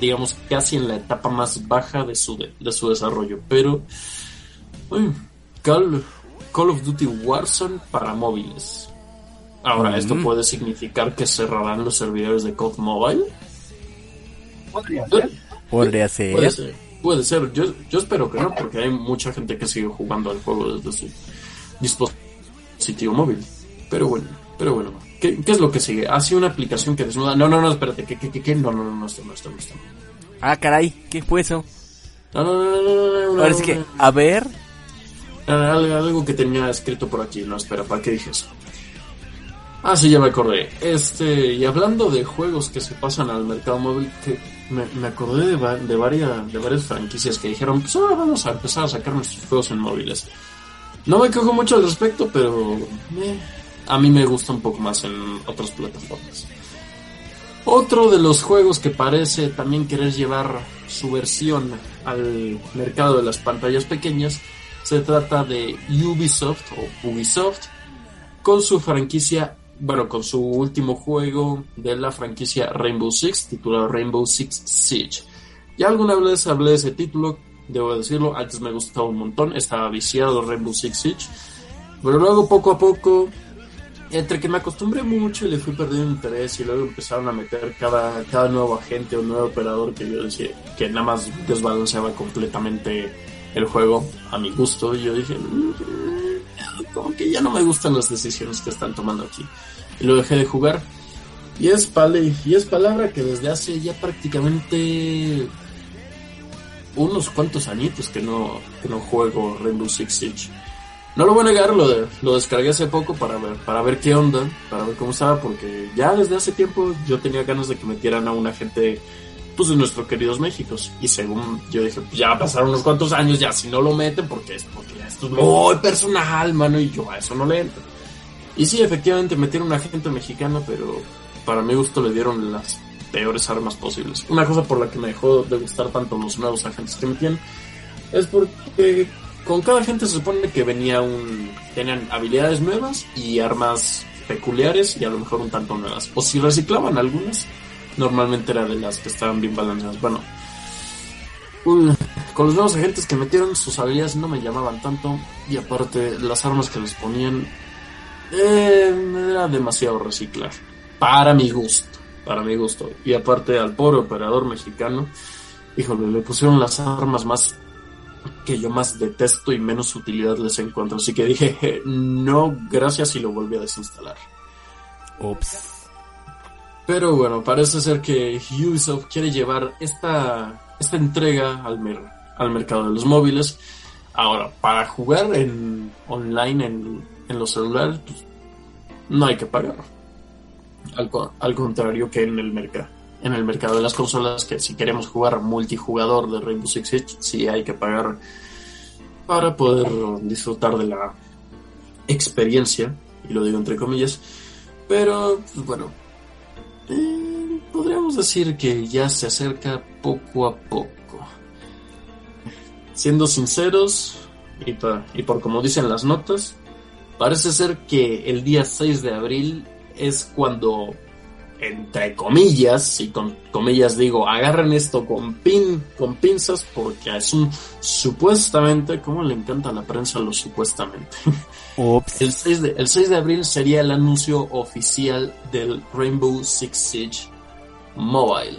C: digamos, casi en la etapa más baja de su, de, de su desarrollo. Pero, uy, Call, Call of Duty Warzone para móviles. Ahora, ¿esto puede significar que cerrarán los servidores de COD Mobile?
D: Podría ser.
B: Podría ser.
C: Puede ser. Puede ser. Yo, yo espero que no, porque hay mucha gente que sigue jugando al juego desde su dispositivo móvil. Pero bueno, pero bueno. ¿Qué, qué es lo que sigue? Hace una aplicación que desnuda. No, no, no, espérate. ¿Qué, qué, qué, qué? No, no, no, no, esto no, esto no, esto no.
B: Ah, caray, ¿qué fue eso?
C: No, no, no, no, no, no,
B: Ahora sí que, a ver.
C: Ah, Algo, algo que tenía escrito por aquí. No, espera, ¿para qué dije eso? Ah, sí, ya me acordé. Este, y hablando de juegos que se pasan al mercado móvil, que me, acordé de, de, varias, de varias franquicias que dijeron, pues ahora vamos a empezar a sacar nuestros juegos en móviles. No me quejo mucho al respecto, pero eh, a mí me gusta un poco más en otras plataformas. Otro de los juegos que parece también querer llevar su versión al mercado de las pantallas pequeñas se trata de Ubisoft o Ubisoft con su franquicia, bueno, con su último juego de la franquicia Rainbow Six titulado Rainbow Six Siege. Ya alguna vez hablé de ese título, debo decirlo, antes me gustaba un montón, estaba viciado Rainbow Six Siege, pero luego poco a poco entre que me acostumbré mucho y le fui perdiendo interés y luego empezaron a meter cada, cada nuevo agente o nuevo operador que yo decía que nada más desbalanceaba completamente el juego a mi gusto y yo dije "Mm, como que ya no me gustan las decisiones que están tomando aquí. Y lo dejé de jugar. Y es, pale, y es palabra que desde hace ya prácticamente unos cuantos añitos que no, que no juego Rainbow Six Siege. No lo voy a negar, lo, de- lo descargué hace poco para ver, para ver qué onda, para ver cómo estaba, porque ya desde hace tiempo yo tenía ganas de que metieran a una gente pues de nuestros queridos Méxicos. Y según yo dije, pues ya pasaron unos cuantos años, ya si no lo meten, porque es porque ya esto es muy personal, mano, y yo a eso no le entro. Y sí, efectivamente metieron a gente mexicana, pero para mi gusto le dieron las peores armas posibles. Una cosa por la que me dejó de gustar tanto los nuevos agentes que metían es porque con cada agente se supone que venía un tenían habilidades nuevas y armas peculiares y a lo mejor un tanto nuevas. O si reciclaban algunas, normalmente era de las que estaban bien balanceadas. Bueno, con los nuevos agentes que metieron, sus habilidades no me llamaban tanto y aparte las armas que les ponían eh, era demasiado reciclar. Para mi gusto, para mi gusto. Y aparte al pobre operador mexicano, híjole, le pusieron las armas más que yo más detesto y menos utilidad les encuentro. Así que dije, "Je, no, gracias y lo volví a desinstalar.
B: Ups.
C: Pero bueno, parece ser que Ubisoft quiere llevar esta, esta entrega al, mer- al mercado de los móviles. Ahora, para jugar en online en, en los celulares, pues, no hay que pagar. Al, al contrario que en el mercado. En el mercado de las consolas, que si queremos jugar multijugador de Rainbow Six Siege, sí hay que pagar para poder disfrutar de la experiencia, y lo digo entre comillas. Pero, pues, bueno, eh, podríamos decir que ya se acerca poco a poco. Siendo sinceros, y, pa- y por como dicen las notas, parece ser que el día 6 de abril es cuando, entre comillas, y con comillas digo, agarren esto con, pin, con pinzas porque es un supuestamente, como le encanta a la prensa lo supuestamente.
B: Ups.
C: El 6, de, el 6 de abril sería el anuncio oficial del Rainbow Six Siege Mobile.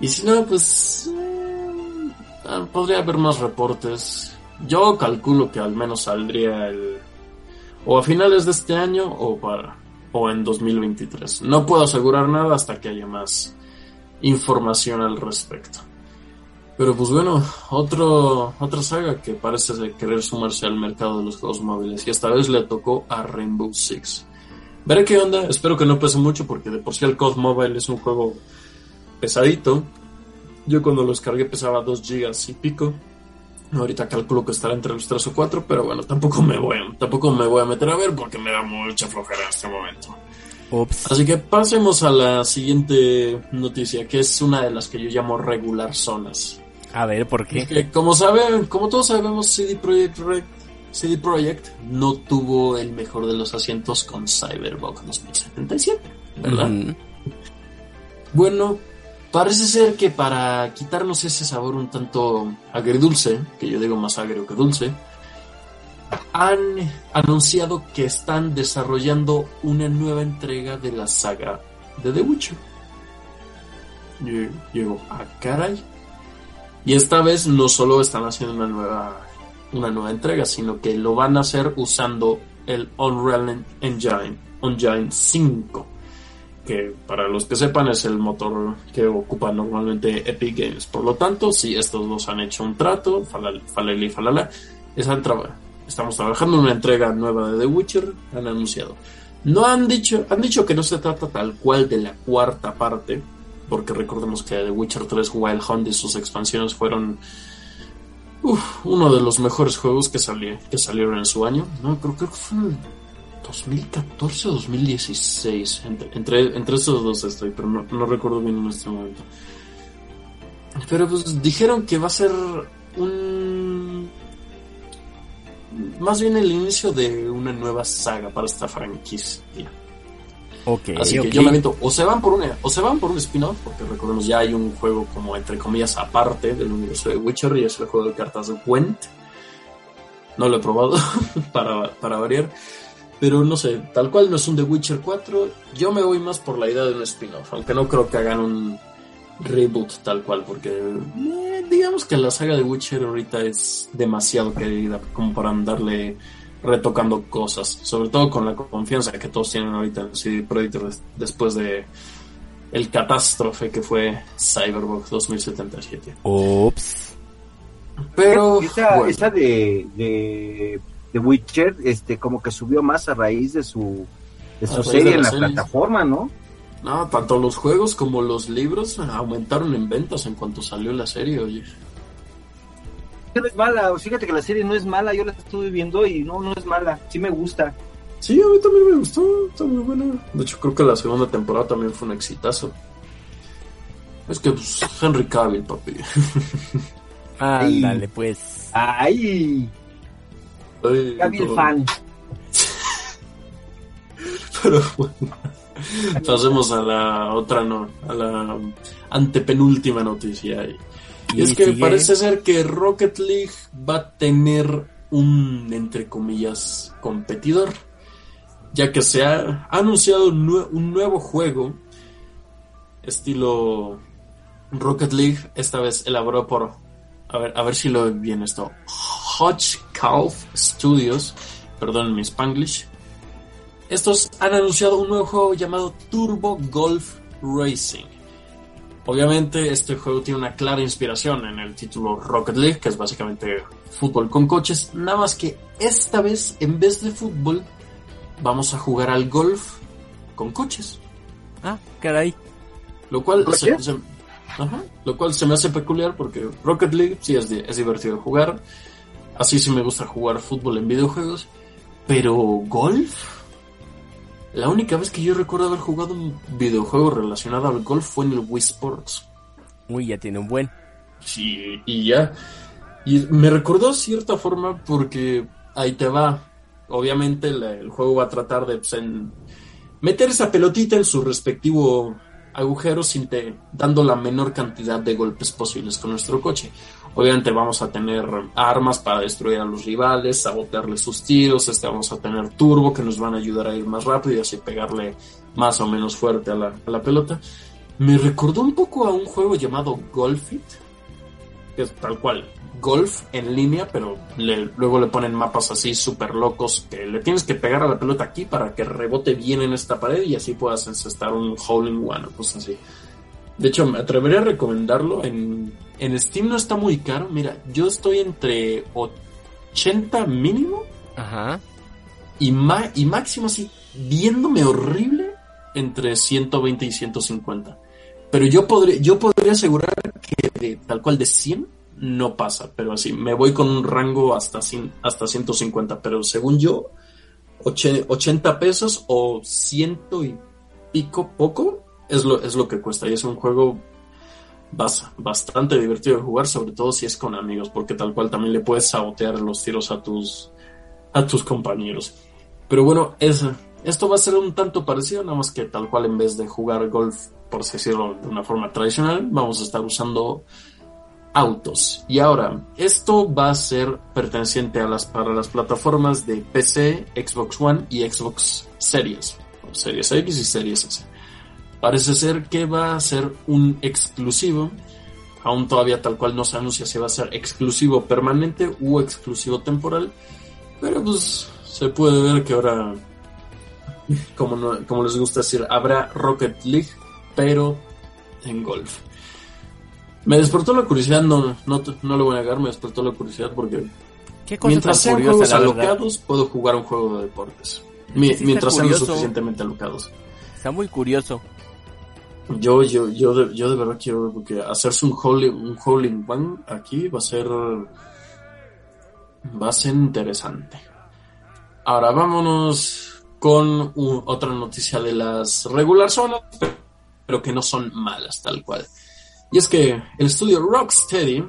C: Y si no, pues eh, ah, podría haber más reportes. Yo calculo que al menos saldría el o a finales de este año o para o en 2023. No puedo asegurar nada hasta que haya más información al respecto. Pero pues bueno, otro, otra saga que parece querer sumarse al mercado de los juegos móviles y esta vez le tocó a Rainbow Six. Veré qué onda, espero que no pese mucho porque de por sí el COD Mobile es un juego pesadito. Yo cuando lo descargué pesaba 2 gigas y pico. Ahorita calculo que estará entre los 3 o 4, pero bueno, tampoco me voy a, tampoco me voy a meter a ver porque me da mucha flojera en este momento. Así que pasemos a la siguiente noticia, que es una de las que yo llamo regular zonas.
B: A ver, ¿por qué?
C: Que como saben, como todos sabemos, CD Projekt Red- CD Projekt no tuvo el mejor de los asientos con Cyberpunk 2077, ¿verdad? Bueno, parece ser que para quitarnos ese sabor un tanto agridulce, que yo digo más agrio que dulce, han anunciado que están desarrollando una nueva entrega de la saga de The Witcher. Yo digo, ah, caray. Y esta vez no solo están haciendo una nueva, una nueva entrega, sino que lo van a hacer usando el Unreal Engine, Engine 5 que para los que sepan es el motor que ocupa normalmente Epic Games. Por lo tanto, si estos dos han hecho un trato, falal- falele y falala, están traba- estamos trabajando en una entrega nueva de The Witcher, han anunciado. No han dicho, han dicho que no se trata tal cual de la cuarta parte, porque recordemos que The Witcher 3 Wild Hunt y sus expansiones fueron uf, uno de los mejores juegos que, sali- que salieron en su año. No, creo, creo que 2014 o 2016. Entre, entre, entre esos dos estoy, pero no, no recuerdo bien en este momento. Pero pues dijeron que va a ser un... Más bien el inicio de una nueva saga para esta franquicia.
B: Ok,
C: Así que yo me aviento, o se van por una, o se van por un spin-off, porque recordemos ya hay un juego como entre comillas aparte del universo de Witcher y es el juego de cartas de Gwent. No lo he probado para, para variar. Pero no sé, tal cual no es un The Witcher 4. Yo me voy más por la idea de un spin-off, aunque no creo que hagan un reboot tal cual, porque eh, digamos que la saga de Witcher ahorita es demasiado querida como para andarle retocando cosas, sobre todo con la confianza que todos tienen ahorita en CD Projekt des- después de el catástrofe que fue Cyberpunk 2077.
B: Ups.
C: Pero
D: esa,
C: bueno,
D: esa de, de The Witcher, este, como que subió más a raíz de su, de
C: A
D: su
C: raíz
D: serie
C: de
D: en
C: la
D: plataforma, ¿no?
C: No, tanto los juegos como los libros aumentaron en ventas en cuanto salió la serie, oye.
D: No es mala, fíjate que la serie no es mala, yo la estuve viendo y no, no es mala, sí me gusta.
C: Sí, a mí también me gustó, está muy buena. De hecho, creo que la segunda temporada también fue un exitazo. Es que, pues, Henry Cavill, papi.
B: Ándale, pues.
D: Ay,
C: Ay, todo.
D: fan.
C: Pero bueno, pasemos a la otra, no, a la antepenúltima noticia. Y, es que
B: sigue.
C: parece ser que Rocket League va a tener un, entre comillas, competidor, ya que se ha anunciado un, nue- un nuevo juego, estilo Rocket League, esta vez elaborado por, a ver, a ver si lo bien esto, Hodge Calf Studios, perdón mi Spanglish. Estos han anunciado un nuevo juego llamado Turbo Golf Racing. Obviamente este juego tiene una clara inspiración en el título Rocket League, que es básicamente fútbol con coches, nada más que esta vez en vez de fútbol vamos a jugar al golf con coches.
B: Ah, caray.
C: Lo cual, se, se- ajá, lo cual se me hace peculiar porque Rocket League sí es, di- es divertido jugar. Así sí me gusta jugar fútbol en videojuegos. Pero golf. La única vez que yo recuerdo haber jugado un videojuego relacionado al golf fue en el Wii Sports.
B: Uy, ya tiene un buen.
C: Sí, y ya. Y me recordó cierta forma porque ahí te va. Obviamente la- el juego va a tratar de pues, en- meter esa pelotita en su respectivo agujero sin te, dando la menor cantidad de golpes posibles con nuestro coche. Obviamente vamos a tener armas para destruir a los rivales, sabotearles sus tiros, este, vamos a tener turbo que nos van a ayudar a ir más rápido y así pegarle más o menos fuerte a la, a la pelota. Me recordó un poco a un juego llamado Golfit, que es tal cual, golf en línea, pero luego le ponen mapas así súper locos que le tienes que pegar a la pelota aquí para que rebote bien en esta pared y así puedas encestar un hole in one o cosas así. De hecho, me atrevería a recomendarlo. En, en Steam no está muy caro. Mira, yo estoy entre 80 mínimo
B: Ajá.
C: y, y máximo así, viéndome horrible, entre 120 y 150. Pero yo podría, yo podría asegurar que de, tal cual de 100 no pasa, pero así, me voy con un rango hasta, 100 hasta 150, pero según yo, oche- 80 pesos o ciento y pico poco es lo, es lo que cuesta y es un juego bas- bastante divertido de jugar, sobre todo si es con amigos, porque tal cual también le puedes sabotear los tiros a tus, a tus compañeros. Pero bueno, es, esto va a ser un tanto parecido, nada más que tal cual en vez de jugar golf, por así decirlo, de una forma tradicional, vamos a estar usando autos. Y ahora, esto va a ser perteneciente a las, para las plataformas de PC, Xbox One y Xbox Series, Series X y Series S. Parece ser que va a ser un exclusivo. Aún todavía tal cual no se anuncia si va a ser exclusivo permanente u exclusivo temporal. Pero pues se puede ver que ahora, como, no- como les gusta decir, habrá Rocket League, pero en golf. Me despertó la curiosidad, no, no, no lo voy a negar, me despertó la curiosidad porque
B: Qué cosa
C: mientras sean
B: curiosa,
C: juegos alocados, puedo jugar un juego de deportes.
B: Sí
C: mientras sean lo suficientemente alocados.
B: Está muy curioso.
C: Yo, yo, yo, de, yo de verdad quiero que hacerse un hole, un hole in one aquí va a ser, va a ser interesante. Ahora vámonos con otra noticia de las regular zonas, pero que no son malas tal cual. Y es que el estudio Rocksteady,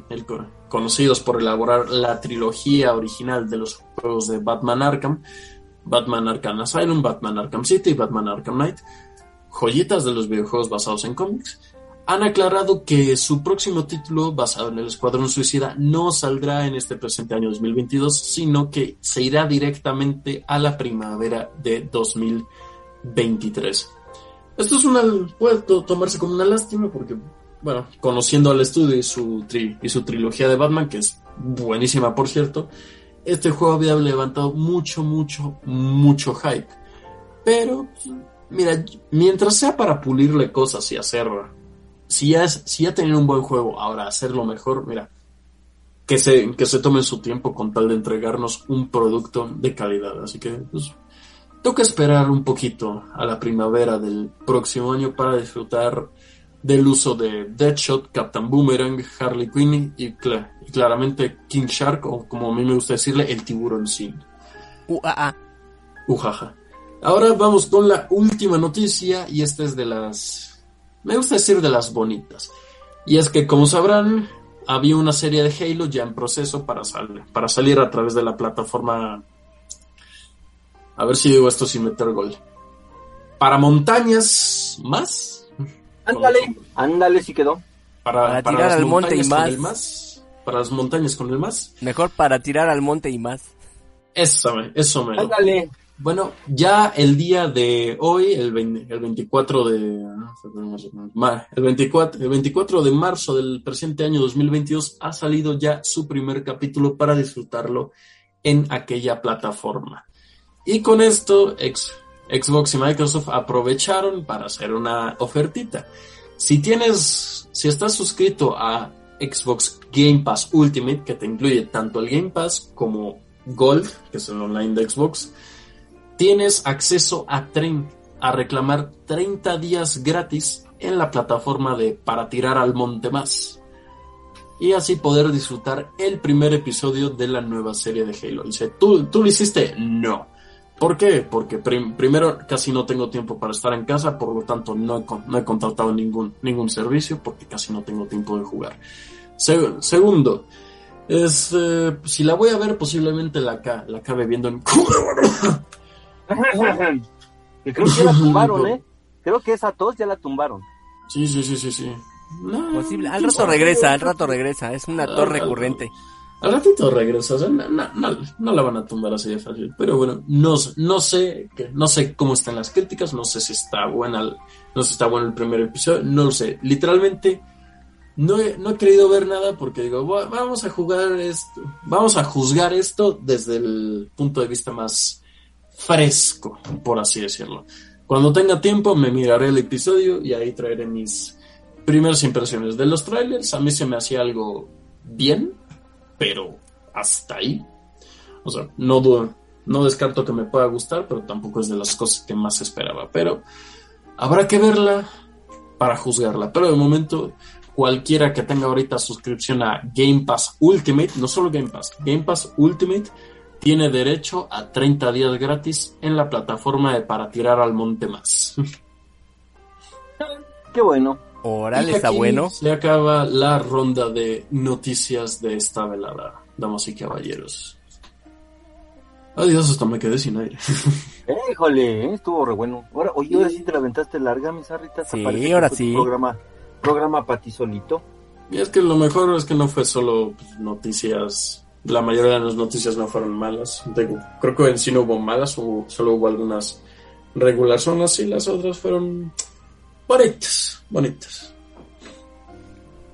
C: conocidos por elaborar la trilogía original de los juegos de Batman Arkham, Batman Arkham Asylum, Batman Arkham City y Batman Arkham Knight, joyitas de los videojuegos basados en cómics, han aclarado que su próximo título basado en el Escuadrón Suicida no saldrá en este presente año 2022, sino que se irá directamente a la primavera de 2023. Esto es una puede to- tomarse como una lástima porque, bueno, conociendo al estudio y su, tri- y su trilogía de Batman, que es buenísima por cierto, este juego había levantado mucho, mucho, mucho hype. Pero, mira, mientras sea para pulirle cosas y hacer, si ya, es, si ya un buen juego, ahora hacerlo mejor, mira, que se, que se tomen su tiempo con tal de entregarnos un producto de calidad. Así que, pues, toca esperar un poquito a la primavera del próximo año para disfrutar del uso de Deadshot, Captain Boomerang, Harley Quinn y, cla- y claramente King Shark, o como a mí me gusta decirle, el tiburón sin.
B: UAA.
C: Ujaja. Ahora vamos con la última noticia y esta es de las... Me gusta decir de las bonitas. Y es que, como sabrán, había una serie de Halo ya en proceso para, sal- para salir a través de la plataforma... A ver si digo esto sin meter gol. Para montañas más.
D: Ándale, ándale, sí quedó.
C: Para,
B: Para tirar
C: las
B: al monte y
C: montañas con
B: más.
C: el más. Para las montañas con el más.
B: Mejor para tirar al monte y más.
C: Eso, me- eso me
D: Ándale.
C: Bueno, ya el día de hoy, el, 20 el 24 de ma- el 24, el 24 de marzo del presente año 2022 ha salido ya su primer capítulo para disfrutarlo en aquella plataforma. Y con esto Xbox y Microsoft aprovecharon para hacer una ofertita. Si tienes, si estás suscrito a Xbox Game Pass Ultimate, que te incluye tanto el Game Pass como Gold, que es el online de Xbox, tienes acceso a, a reclamar 30 días gratis en la plataforma de Para tirar al monte más. Y así poder disfrutar el primer episodio de la nueva serie de Halo. Dice, ¿tú, ¿tú lo hiciste? No. ¿Por qué? Porque prim- primero casi no tengo tiempo para estar en casa, por lo tanto no he, no he contratado ningún, ningún servicio porque casi no tengo tiempo de jugar. Se- segundo, es, eh, si la voy a ver posiblemente la, ca- la acabe viendo en...
D: Que creo que ya la tumbaron, ¿eh? Creo que esa tos ya la tumbaron.
C: Sí, sí, sí, sí, sí. No,
B: Posible. Al rato regresa, al rato regresa. Es una tos recurrente.
C: Al ratito regresa, o sea, no, no, no- no la van a tumbar así de fácil. Pero bueno, no, sé- no sé, no sé cómo están las críticas, no sé si está buena, el- no sé si está bueno el primer episodio, no lo sé. Literalmente, no he, no he querido ver nada porque digo, "Va- vamos a jugar esto, vamos a juzgar esto desde el punto de vista más fresco, por así decirlo. Cuando tenga tiempo me miraré el episodio y ahí traeré mis primeras impresiones. De los trailers a mí se me hacía algo bien, pero hasta ahí. O sea, no, du- no descarto que me pueda gustar, pero tampoco es de las cosas que más esperaba. Pero habrá que verla para juzgarla. Pero de momento, cualquiera que tenga ahorita suscripción a Game Pass Ultimate, no solo Game Pass, Game Pass Ultimate tiene derecho a 30 días gratis en la plataforma de Para Tirar al Monte Más.
D: Qué bueno.
B: Órale,
C: Y
B: está bueno.
C: Se acaba la ronda de noticias de esta velada, damas y caballeros. Adiós, hasta me quedé sin aire.
D: Híjole, eh, estuvo re bueno. Ahora, oye, ahora sí te la aventaste larga, mis arritas.
B: Sí, ahora sí.
D: Programa, programa para ti solito.
C: Y es que lo mejor es que no fue solo pues, noticias. La mayoría de las noticias no fueron malas. Digo, creo que en sí no hubo malas, hubo- solo hubo algunas regulazonas y las otras fueron bonitas, bonitas.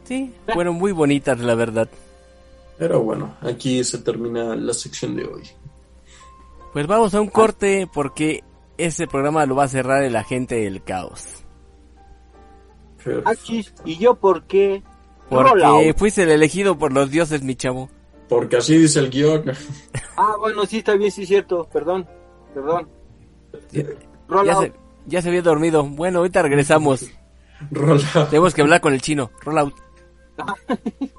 B: Sí, fueron muy bonitas, la verdad.
C: Pero bueno, aquí se termina la sección de hoy.
B: Pues vamos a un corte porque ese programa lo va a cerrar el agente del caos.
C: Perfecto.
D: ¿y yo por qué?
B: Porque fuiste el elegido por los dioses, mi chavo.
C: Porque así dice el guion.
D: Ah, bueno, sí, está bien, sí, cierto. Perdón, perdón.
B: Ya se, ya se había dormido. Bueno, ahorita regresamos.
C: Rola.
B: Tenemos que hablar con el chino. Rollout.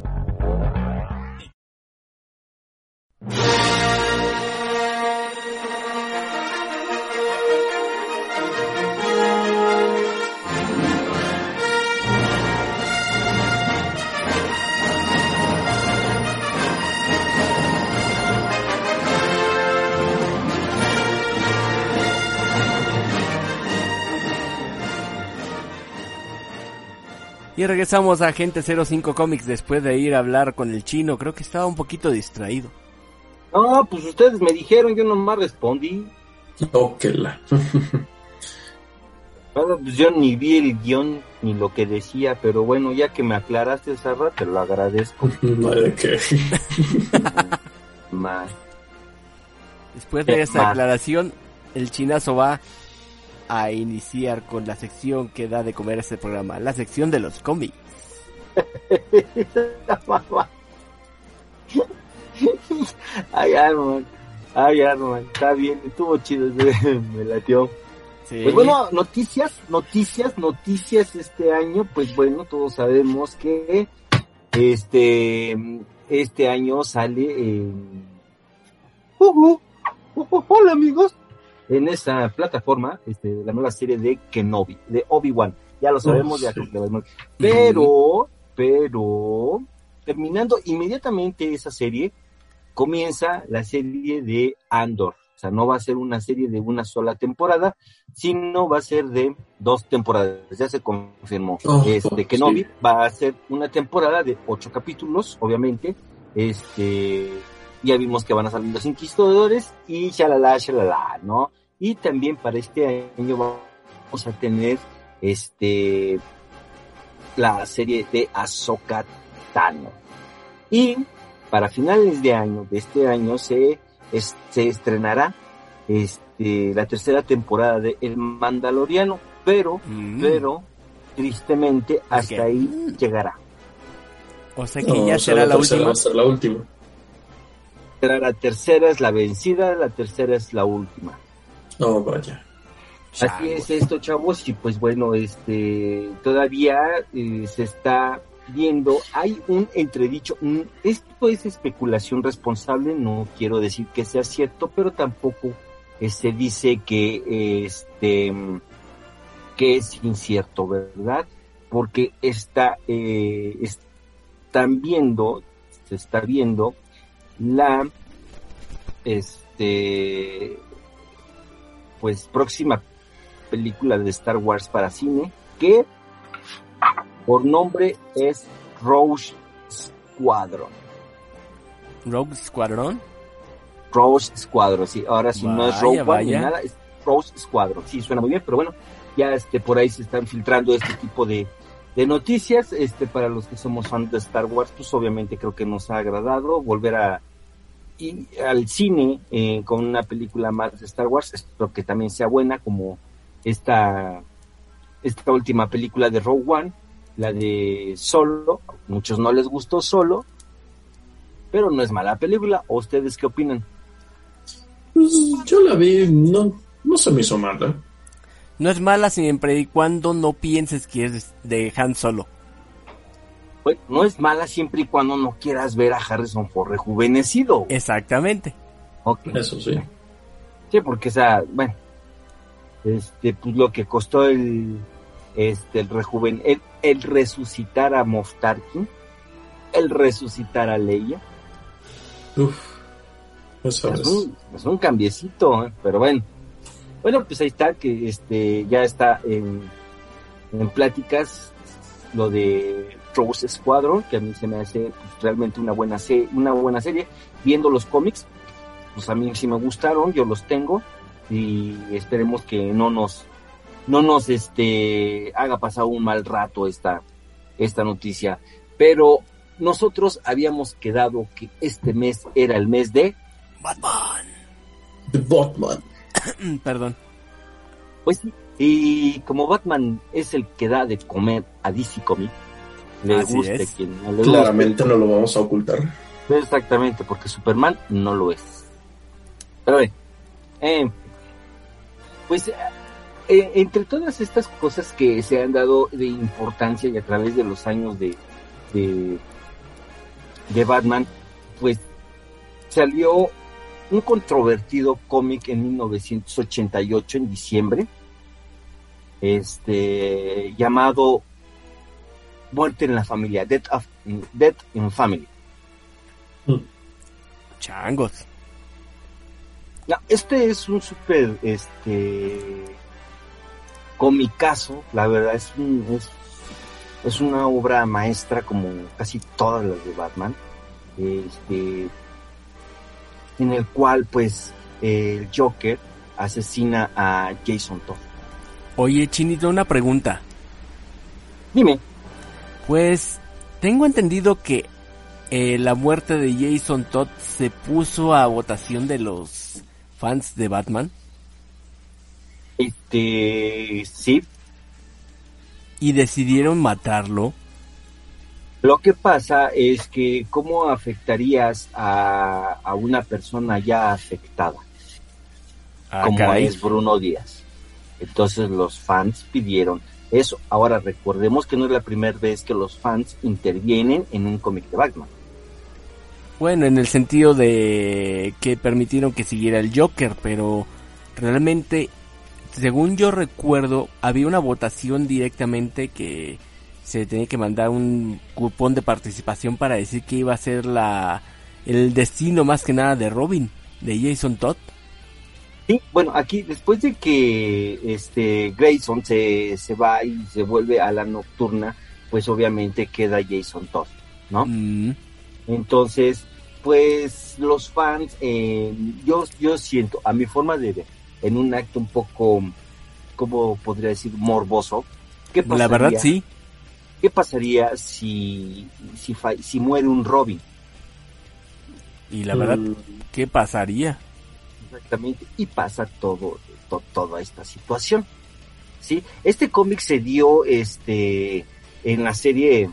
B: Regresamos a Agente 05 Comics después de ir a hablar con el chino. Creo que estaba un poquito distraído.
D: No, pues ustedes me dijeron, yo nomás respondí.
C: Oh, que la.
D: Bueno, pues yo ni vi el guion ni lo que decía, pero bueno, ya que me aclaraste esa rato, te lo agradezco.
C: Madre que.
D: Ma.
B: Después de
D: Eh,
B: esta
D: ma.
B: aclaración, el chinazo va a iniciar con la sección que da de comer este programa, la sección de los cómics.
D: Ay, Arman. Ay, Arman. Está bien, estuvo chido. me latió.
B: Sí.
D: Pues bueno, noticias, noticias, noticias este año. Pues bueno, todos sabemos que este este año sale hola amigos. En esta plataforma, este, la nueva serie de Kenobi, de Obi-Wan. Ya lo sabemos, ya
C: sí.
D: lo- Pero, pero, terminando inmediatamente esa serie, comienza la serie de Andor. O sea, no va a ser una serie de una sola temporada, sino va a ser de dos temporadas. Ya se confirmó.
C: Oh,
D: este,
C: sí.
D: Kenobi va a ser una temporada de ocho capítulos, obviamente. Este, ya vimos que van a salir los inquisidores y shalala, shalala, ¿no? Y también para este año vamos a tener este la serie de Ahsoka Tano. Y para finales de año, de este año, se, es- se estrenará este, la tercera temporada de El Mandaloriano, pero,
B: Mm.
D: pero, tristemente, hasta ahí llegará.
B: O sea que
C: No,
B: ya será la
C: tercera
B: última.
C: Va a ser la última.
D: Será La tercera es la vencida, la tercera es la última.
C: No, vaya.
D: Así es esto, chavos, y pues bueno, este, todavía eh, se está viendo, hay un entredicho, esto es especulación responsable, no quiero decir que sea cierto, pero tampoco eh, se dice que, este, que es incierto, ¿verdad? Porque está, eh, están viendo, se está viendo la, este, pues próxima película de Star Wars para cine que por nombre es Rogue Squadron.
B: Rogue Squadron.
D: Rogue Squadron, sí, ahora si no es Rogue One ni nada, es Rogue Squadron, sí, suena muy bien, pero bueno, ya este por ahí se están filtrando este tipo de, de noticias, este para los que somos fans de Star Wars, pues obviamente creo que nos ha agradado volver a ir al cine eh, con una película más de Star Wars, espero que también sea buena como esta esta última película de Rogue One, la de Solo, muchos no les gustó Solo, pero no es mala película, ¿o ustedes qué opinan?
C: Pues yo la vi, no, no se me hizo mala.
B: No es mala siempre y cuando no pienses que es de Han Solo.
D: Pues, no es mala siempre y cuando no quieras ver a Harrison Ford rejuvenecido.
B: Exactamente.
C: Eso sí.
D: Sí, porque esa, bueno, este, pues lo que costó el, este, el rejuven, el, el resucitar a Moff Tarkin, el resucitar a Leia,
C: Uf. Eso
D: es
C: es.
D: un, es un cambiecito, ¿eh? pero bueno. Bueno, pues ahí está, que este, ya está en, en pláticas lo de Rose Squadron, que a mí se me hace pues, realmente una buena, una buena serie. Viendo los cómics, pues a mí sí me gustaron, yo los tengo y esperemos que no nos, no nos este, haga pasar un mal rato esta, esta noticia. Pero nosotros habíamos quedado que este mes era el mes de
B: Batman.
C: The Batman.
B: Perdón.
D: Pues sí, y como Batman es el que da de comer a DC Comics, le
B: Así
D: guste
B: es.
D: quien no le guste.
C: Claramente no lo vamos a ocultar.
D: Exactamente, porque Superman no lo es. Pero eh, pues eh, entre todas estas cosas que se han dado de importancia y a través de los años de, de, de Batman, pues salió un controvertido cómic en 1988, en diciembre, este, llamado Muerte en la familia, Death, of, Death in Family.
B: Changos.
D: Este es un súper, este, comicazo, la verdad, es, un- es, es una obra maestra como casi todas las de Batman. Este, en el cual pues el Joker asesina a Jason Todd.
B: Oye, Chinito, una pregunta.
D: Dime.
B: Pues tengo entendido que eh, la muerte de Jason Todd se puso a votación de los fans de Batman.
D: Este, sí.
B: Y decidieron matarlo.
D: Lo que pasa es que cómo afectarías a, a una persona ya afectada,
B: Ah,
D: como
B: caray.
D: es Bruno Díaz. Entonces los fans pidieron eso. Ahora recordemos que no es la primera vez que los fans intervienen en un cómic de Batman.
B: Bueno, en el sentido de que permitieron que siguiera el Joker, pero realmente, según yo recuerdo, había una votación directamente que se tenía que mandar un cupón de participación para decir que iba a ser la el destino más que nada de Robin, de Jason Todd.
D: Sí, bueno, aquí después de que este Grayson se, se va y se vuelve a la nocturna, pues obviamente queda Jason Todd, ¿no?
B: Mm,
D: Entonces, pues los fans, eh, yo, yo siento, a mi forma de ver, en un acto un poco, ¿cómo podría decir? Morboso. ¿Qué
B: la verdad sí.
D: ¿Qué pasaría si, si, si muere un Robin?
B: Y la verdad,
D: Mm,
B: ¿qué pasaría?
D: Exactamente, y pasa todo, to- toda esta situación. ¿sí? Este cómic se dio este, en la serie,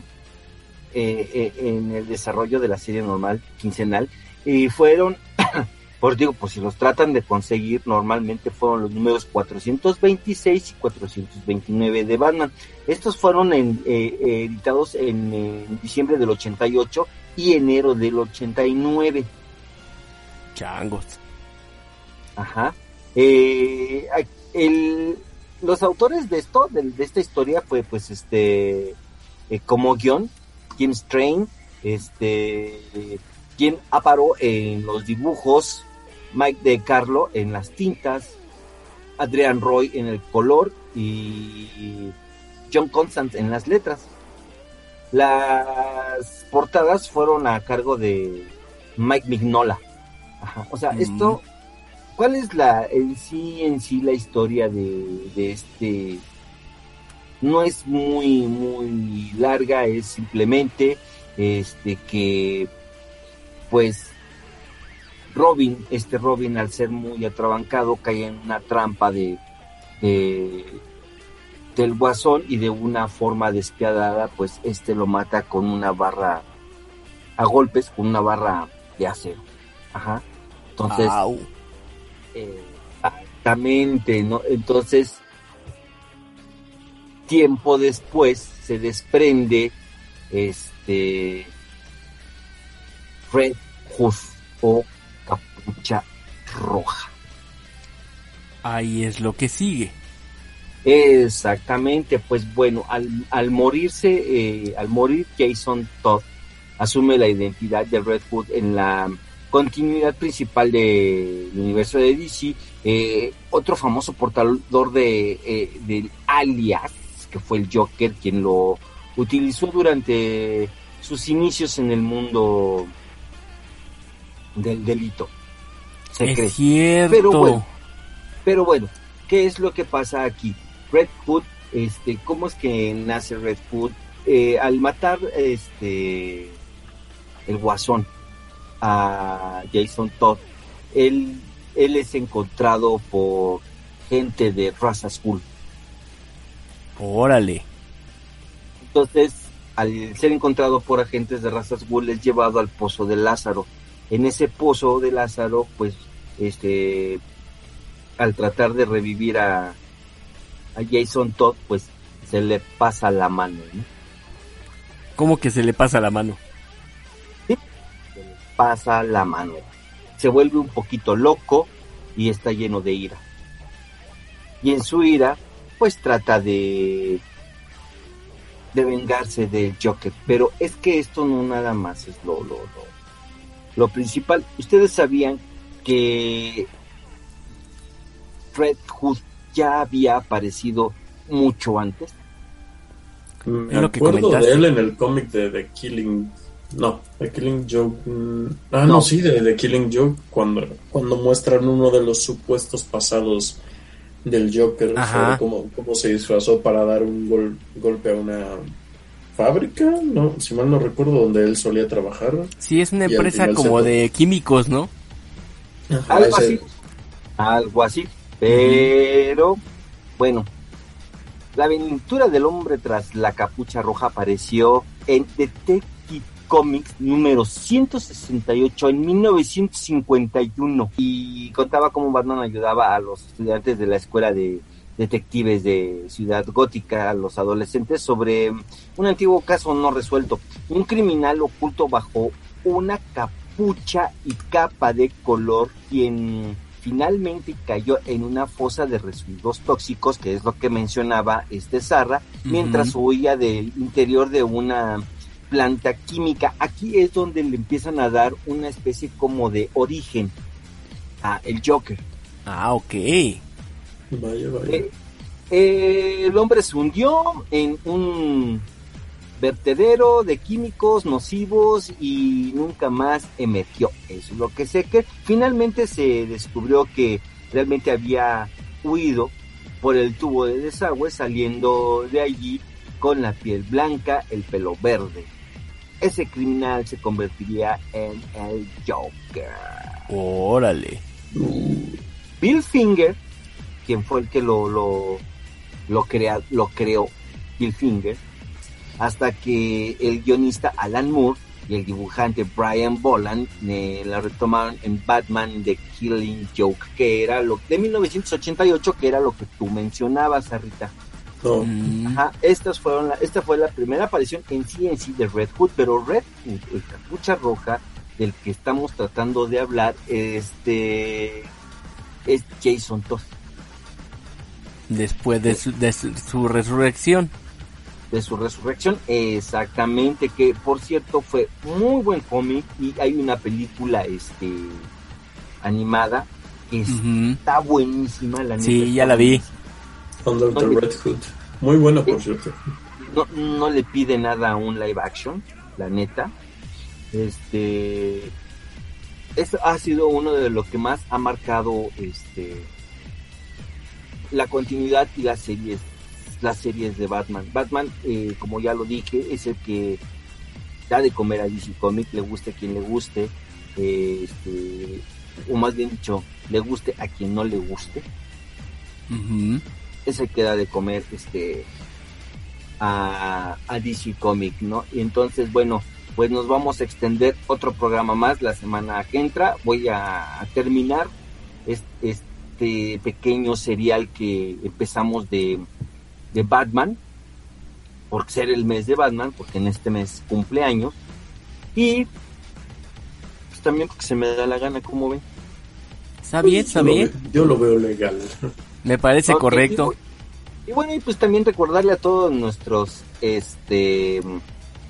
D: eh, eh, en el desarrollo de la serie normal, quincenal, y fueron, por digo, pues si los tratan de conseguir, normalmente fueron los números 426 y 429 de Batman. Estos fueron en, eh, eh, editados en, en diciembre del 88 y enero del 89.
B: Changos.
D: Ajá. Eh, el, los autores de esto, de, de esta historia, fue pues este, eh, como guion, James Train, este, quien aparó en los dibujos, Mike De Carlo en las tintas, Adrian Roy en el color y John Constant en las letras. Las portadas fueron a cargo de Mike Mignola. Ajá. O sea,
B: Mm.
D: esto, ¿cuál es la en sí en sí la historia de, de este? No es muy muy larga, es simplemente este que pues Robin, este Robin al ser muy atrabancado cae en una trampa de, de del guasón y de una forma despiadada, pues este lo mata con una barra a golpes, con una barra de acero. Ajá. Entonces,
B: Au.
D: eh, exactamente, ¿no? Entonces, tiempo después se desprende este Red Hood o Capucha Roja.
B: Ahí es lo que sigue.
D: Exactamente, pues bueno, al, al morirse, eh, al morir Jason Todd asume la identidad de Red Hood en la continuidad principal del universo de DC. Eh, otro famoso portador de, eh, del alias, que fue el Joker, quien lo utilizó durante sus inicios en el mundo del delito. Se
B: es
D: cree.
B: cierto.
D: Pero bueno, pero bueno, ¿qué es lo que pasa aquí? Red Hood, este, ¿cómo es que nace Red Hood? Eh, al matar este el guasón a Jason Todd, él, él es encontrado por gente de raza azul.
B: Órale.
D: Entonces, al ser encontrado por agentes de raza azul, es llevado al pozo de Lázaro. En ese pozo de Lázaro, pues, este, al tratar de revivir a, a Jason Todd, pues, se le pasa la mano, ¿no?
B: ¿Cómo que se le pasa la mano?
D: Se le pasa la mano. Se vuelve un poquito loco y está lleno de ira. Y en su ira, pues trata de de vengarse del Joker. Pero es que esto no nada más es lo, lo, lo, lo principal. Ustedes sabían que Red Hood ya había aparecido mucho antes.
C: Me
B: Es lo que
C: acuerdo
B: comentaste.
C: de él en el cómic de The Killing No, The Killing Joke. mm, Ah, no, sí, de The Killing Joke, cuando, cuando muestran uno de los supuestos pasados del Joker,
B: Ajá.
C: sobre cómo, cómo se disfrazó para dar un gol- golpe a una fábrica, no, si mal no recuerdo, donde él solía trabajar.
B: Sí, es una empresa como
C: se-
B: de químicos, ¿no?
C: Ajá,
D: Algo
C: ese-
D: así. Algo así. Pero, bueno. La aventura del hombre tras la capucha roja apareció en Detective Comics número 168 en 1951 y contaba cómo Batman ayudaba a los estudiantes de la escuela de detectives de Ciudad Gótica, a los adolescentes, sobre un antiguo caso no resuelto. Un criminal oculto bajo una capucha y capa de color quien finalmente cayó en una fosa de residuos tóxicos, que es lo que mencionaba este Zarra, mientras huía del interior de una planta química. Aquí es donde le empiezan a dar una especie como de origen a el Joker.
B: Ah, ok.
C: Vaya, vaya.
D: Eh, eh, el hombre se hundió en un vertedero de químicos nocivos y nunca más emergió. Eso es lo que sé que finalmente se descubrió que realmente había huido por el tubo de desagüe saliendo de allí con la piel blanca, el pelo verde. Ese criminal se convertiría en el Joker.
B: Órale.
D: Bill Finger, quien fue el que lo, lo, lo, crea, lo creó, Bill Finger, hasta que el guionista Alan Moore y el dibujante Brian Boland eh, la retomaron en Batman The Killing Joke, que era lo de 1988, que era lo que tú mencionabas, Rita.
B: Mm,
D: Ajá, estas fueron la, esta fue la primera aparición en sí en sí de Red Hood, pero Red Hood, el capucha roja del que estamos tratando de hablar, este es Jason Todd.
B: Después de su, de su, su resurrección.
D: de su resurrección, exactamente, que por cierto fue muy buen cómic y hay una película este animada que está buenísima, la
B: Sí, ya la vi.
C: Under the
D: Oye.
C: Red Hood. Muy buena, por cierto.
D: no, no le pide nada a un live action, la neta. Este eso ha sido uno de lo que más ha marcado este la continuidad y las series las series de Batman. Batman, eh, como ya lo dije, es el que da de comer a DC Comics, le guste a quien le guste, eh, este, o más bien dicho, le guste a quien no le guste
B: Ujú.
D: es el que da de comer este a, a DC Comic, ¿no? Y entonces, bueno, pues nos vamos a extender otro programa más la semana que entra. Voy a, a terminar es- este, pequeño serial que empezamos de, de Batman, por ser el mes de Batman, porque en este mes cumpleaños. Y pues también porque se me da la gana, como ven.
B: Está bien, está bien.
C: Yo lo veo legal.
B: Me parece correcto.
D: Y, bueno, y pues también recordarle a todos nuestros, este,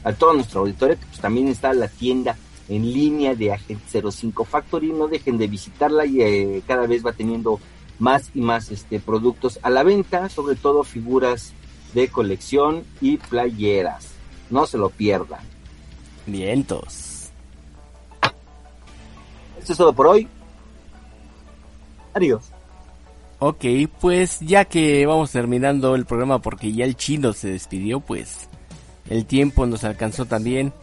D: a todo nuestro auditorio que pues también está la tienda en línea de Agent 05 Factory. No dejen de visitarla y eh, cada vez va teniendo más y más este productos a la venta, sobre todo figuras de colección y playeras. No se lo pierdan.
B: Vientos.
D: Esto es todo por hoy. Adiós.
B: Ok, pues ya que vamos terminando el programa porque ya el chino se despidió, pues el tiempo nos alcanzó también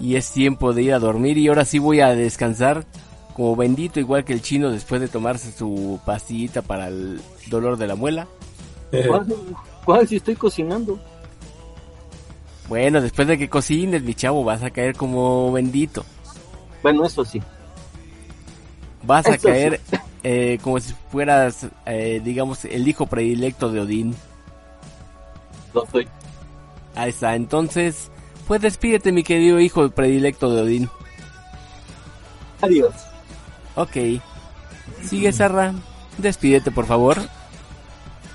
B: y es tiempo de ir a dormir y ahora sí voy a descansar como bendito igual que el chino después de tomarse su pastillita para el dolor de la muela.
D: ¿Cuál, cuál si estoy cocinando?
B: Bueno, después de que cocines, mi chavo, vas a caer como bendito.
D: Bueno, eso sí.
B: Vas a
D: sí.
B: Eh, como si fueras, eh, digamos, el hijo predilecto de Odín.
D: Lo soy.
B: Ahí está, entonces, pues despídete mi querido hijo predilecto de Odín.
D: Adiós.
B: Ok. Sigue Sarra, despídete por favor.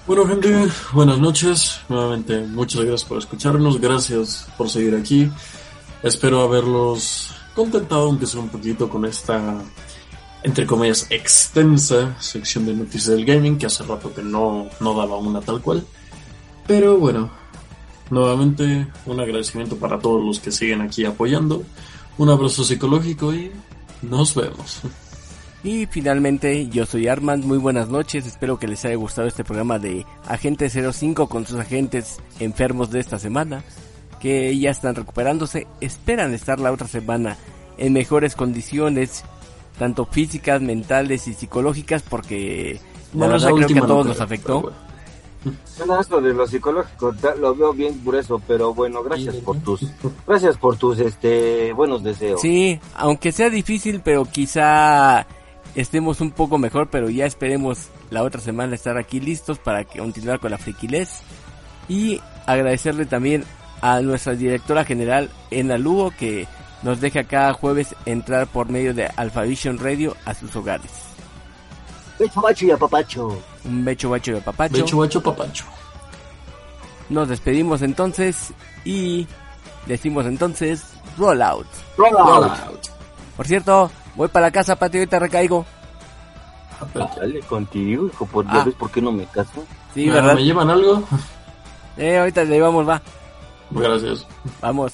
C: Bueno, gente, buenas noches. Nuevamente, muchas gracias por escucharnos. Gracias por seguir aquí. Espero haberlos contentado, aunque sea un poquito, con esta, entre comillas, extensa sección de noticias del gaming, que hace rato que no, no daba una tal cual. Pero bueno, nuevamente, un agradecimiento para todos los que siguen aquí apoyando. Un abrazo psicológico y nos vemos.
B: Y finalmente, yo soy Armand, muy buenas noches, espero que les haya gustado este programa de Agente 05 con sus agentes enfermos de esta semana, que ya están recuperándose, esperan estar la otra semana en mejores condiciones, tanto físicas, mentales y psicológicas, porque la verdad creo que a todos
C: no
B: nos afectó.
C: bueno.
D: No, esto de lo psicológico lo veo bien grueso, pero bueno, gracias por tus, gracias por tus, este, buenos deseos.
B: Sí, aunque sea difícil, pero quizá estemos un poco mejor, pero ya esperemos la otra semana estar aquí listos para continuar con la friquilez. Y agradecerle también a nuestra directora general, Ena Lugo, que nos deja cada jueves entrar por medio de Alphavision Radio a sus hogares.
D: Becho, macho y apapacho.
B: Un becho bacho de papacho.
C: Becho, bacho, papacho.
B: Nos despedimos entonces y decimos entonces roll out.
D: Roll out.
C: Roll out.
B: Por cierto, voy para la casa, patio, ahorita recaigo.
D: Dale contigo, hijo, por
B: Ah.
D: ya ves por qué no me caso.
B: Sí,
C: Ah,
B: ¿verdad?
C: ¿Me llevan algo?
B: Eh, ahorita le vamos, va.
C: Gracias.
B: Vamos.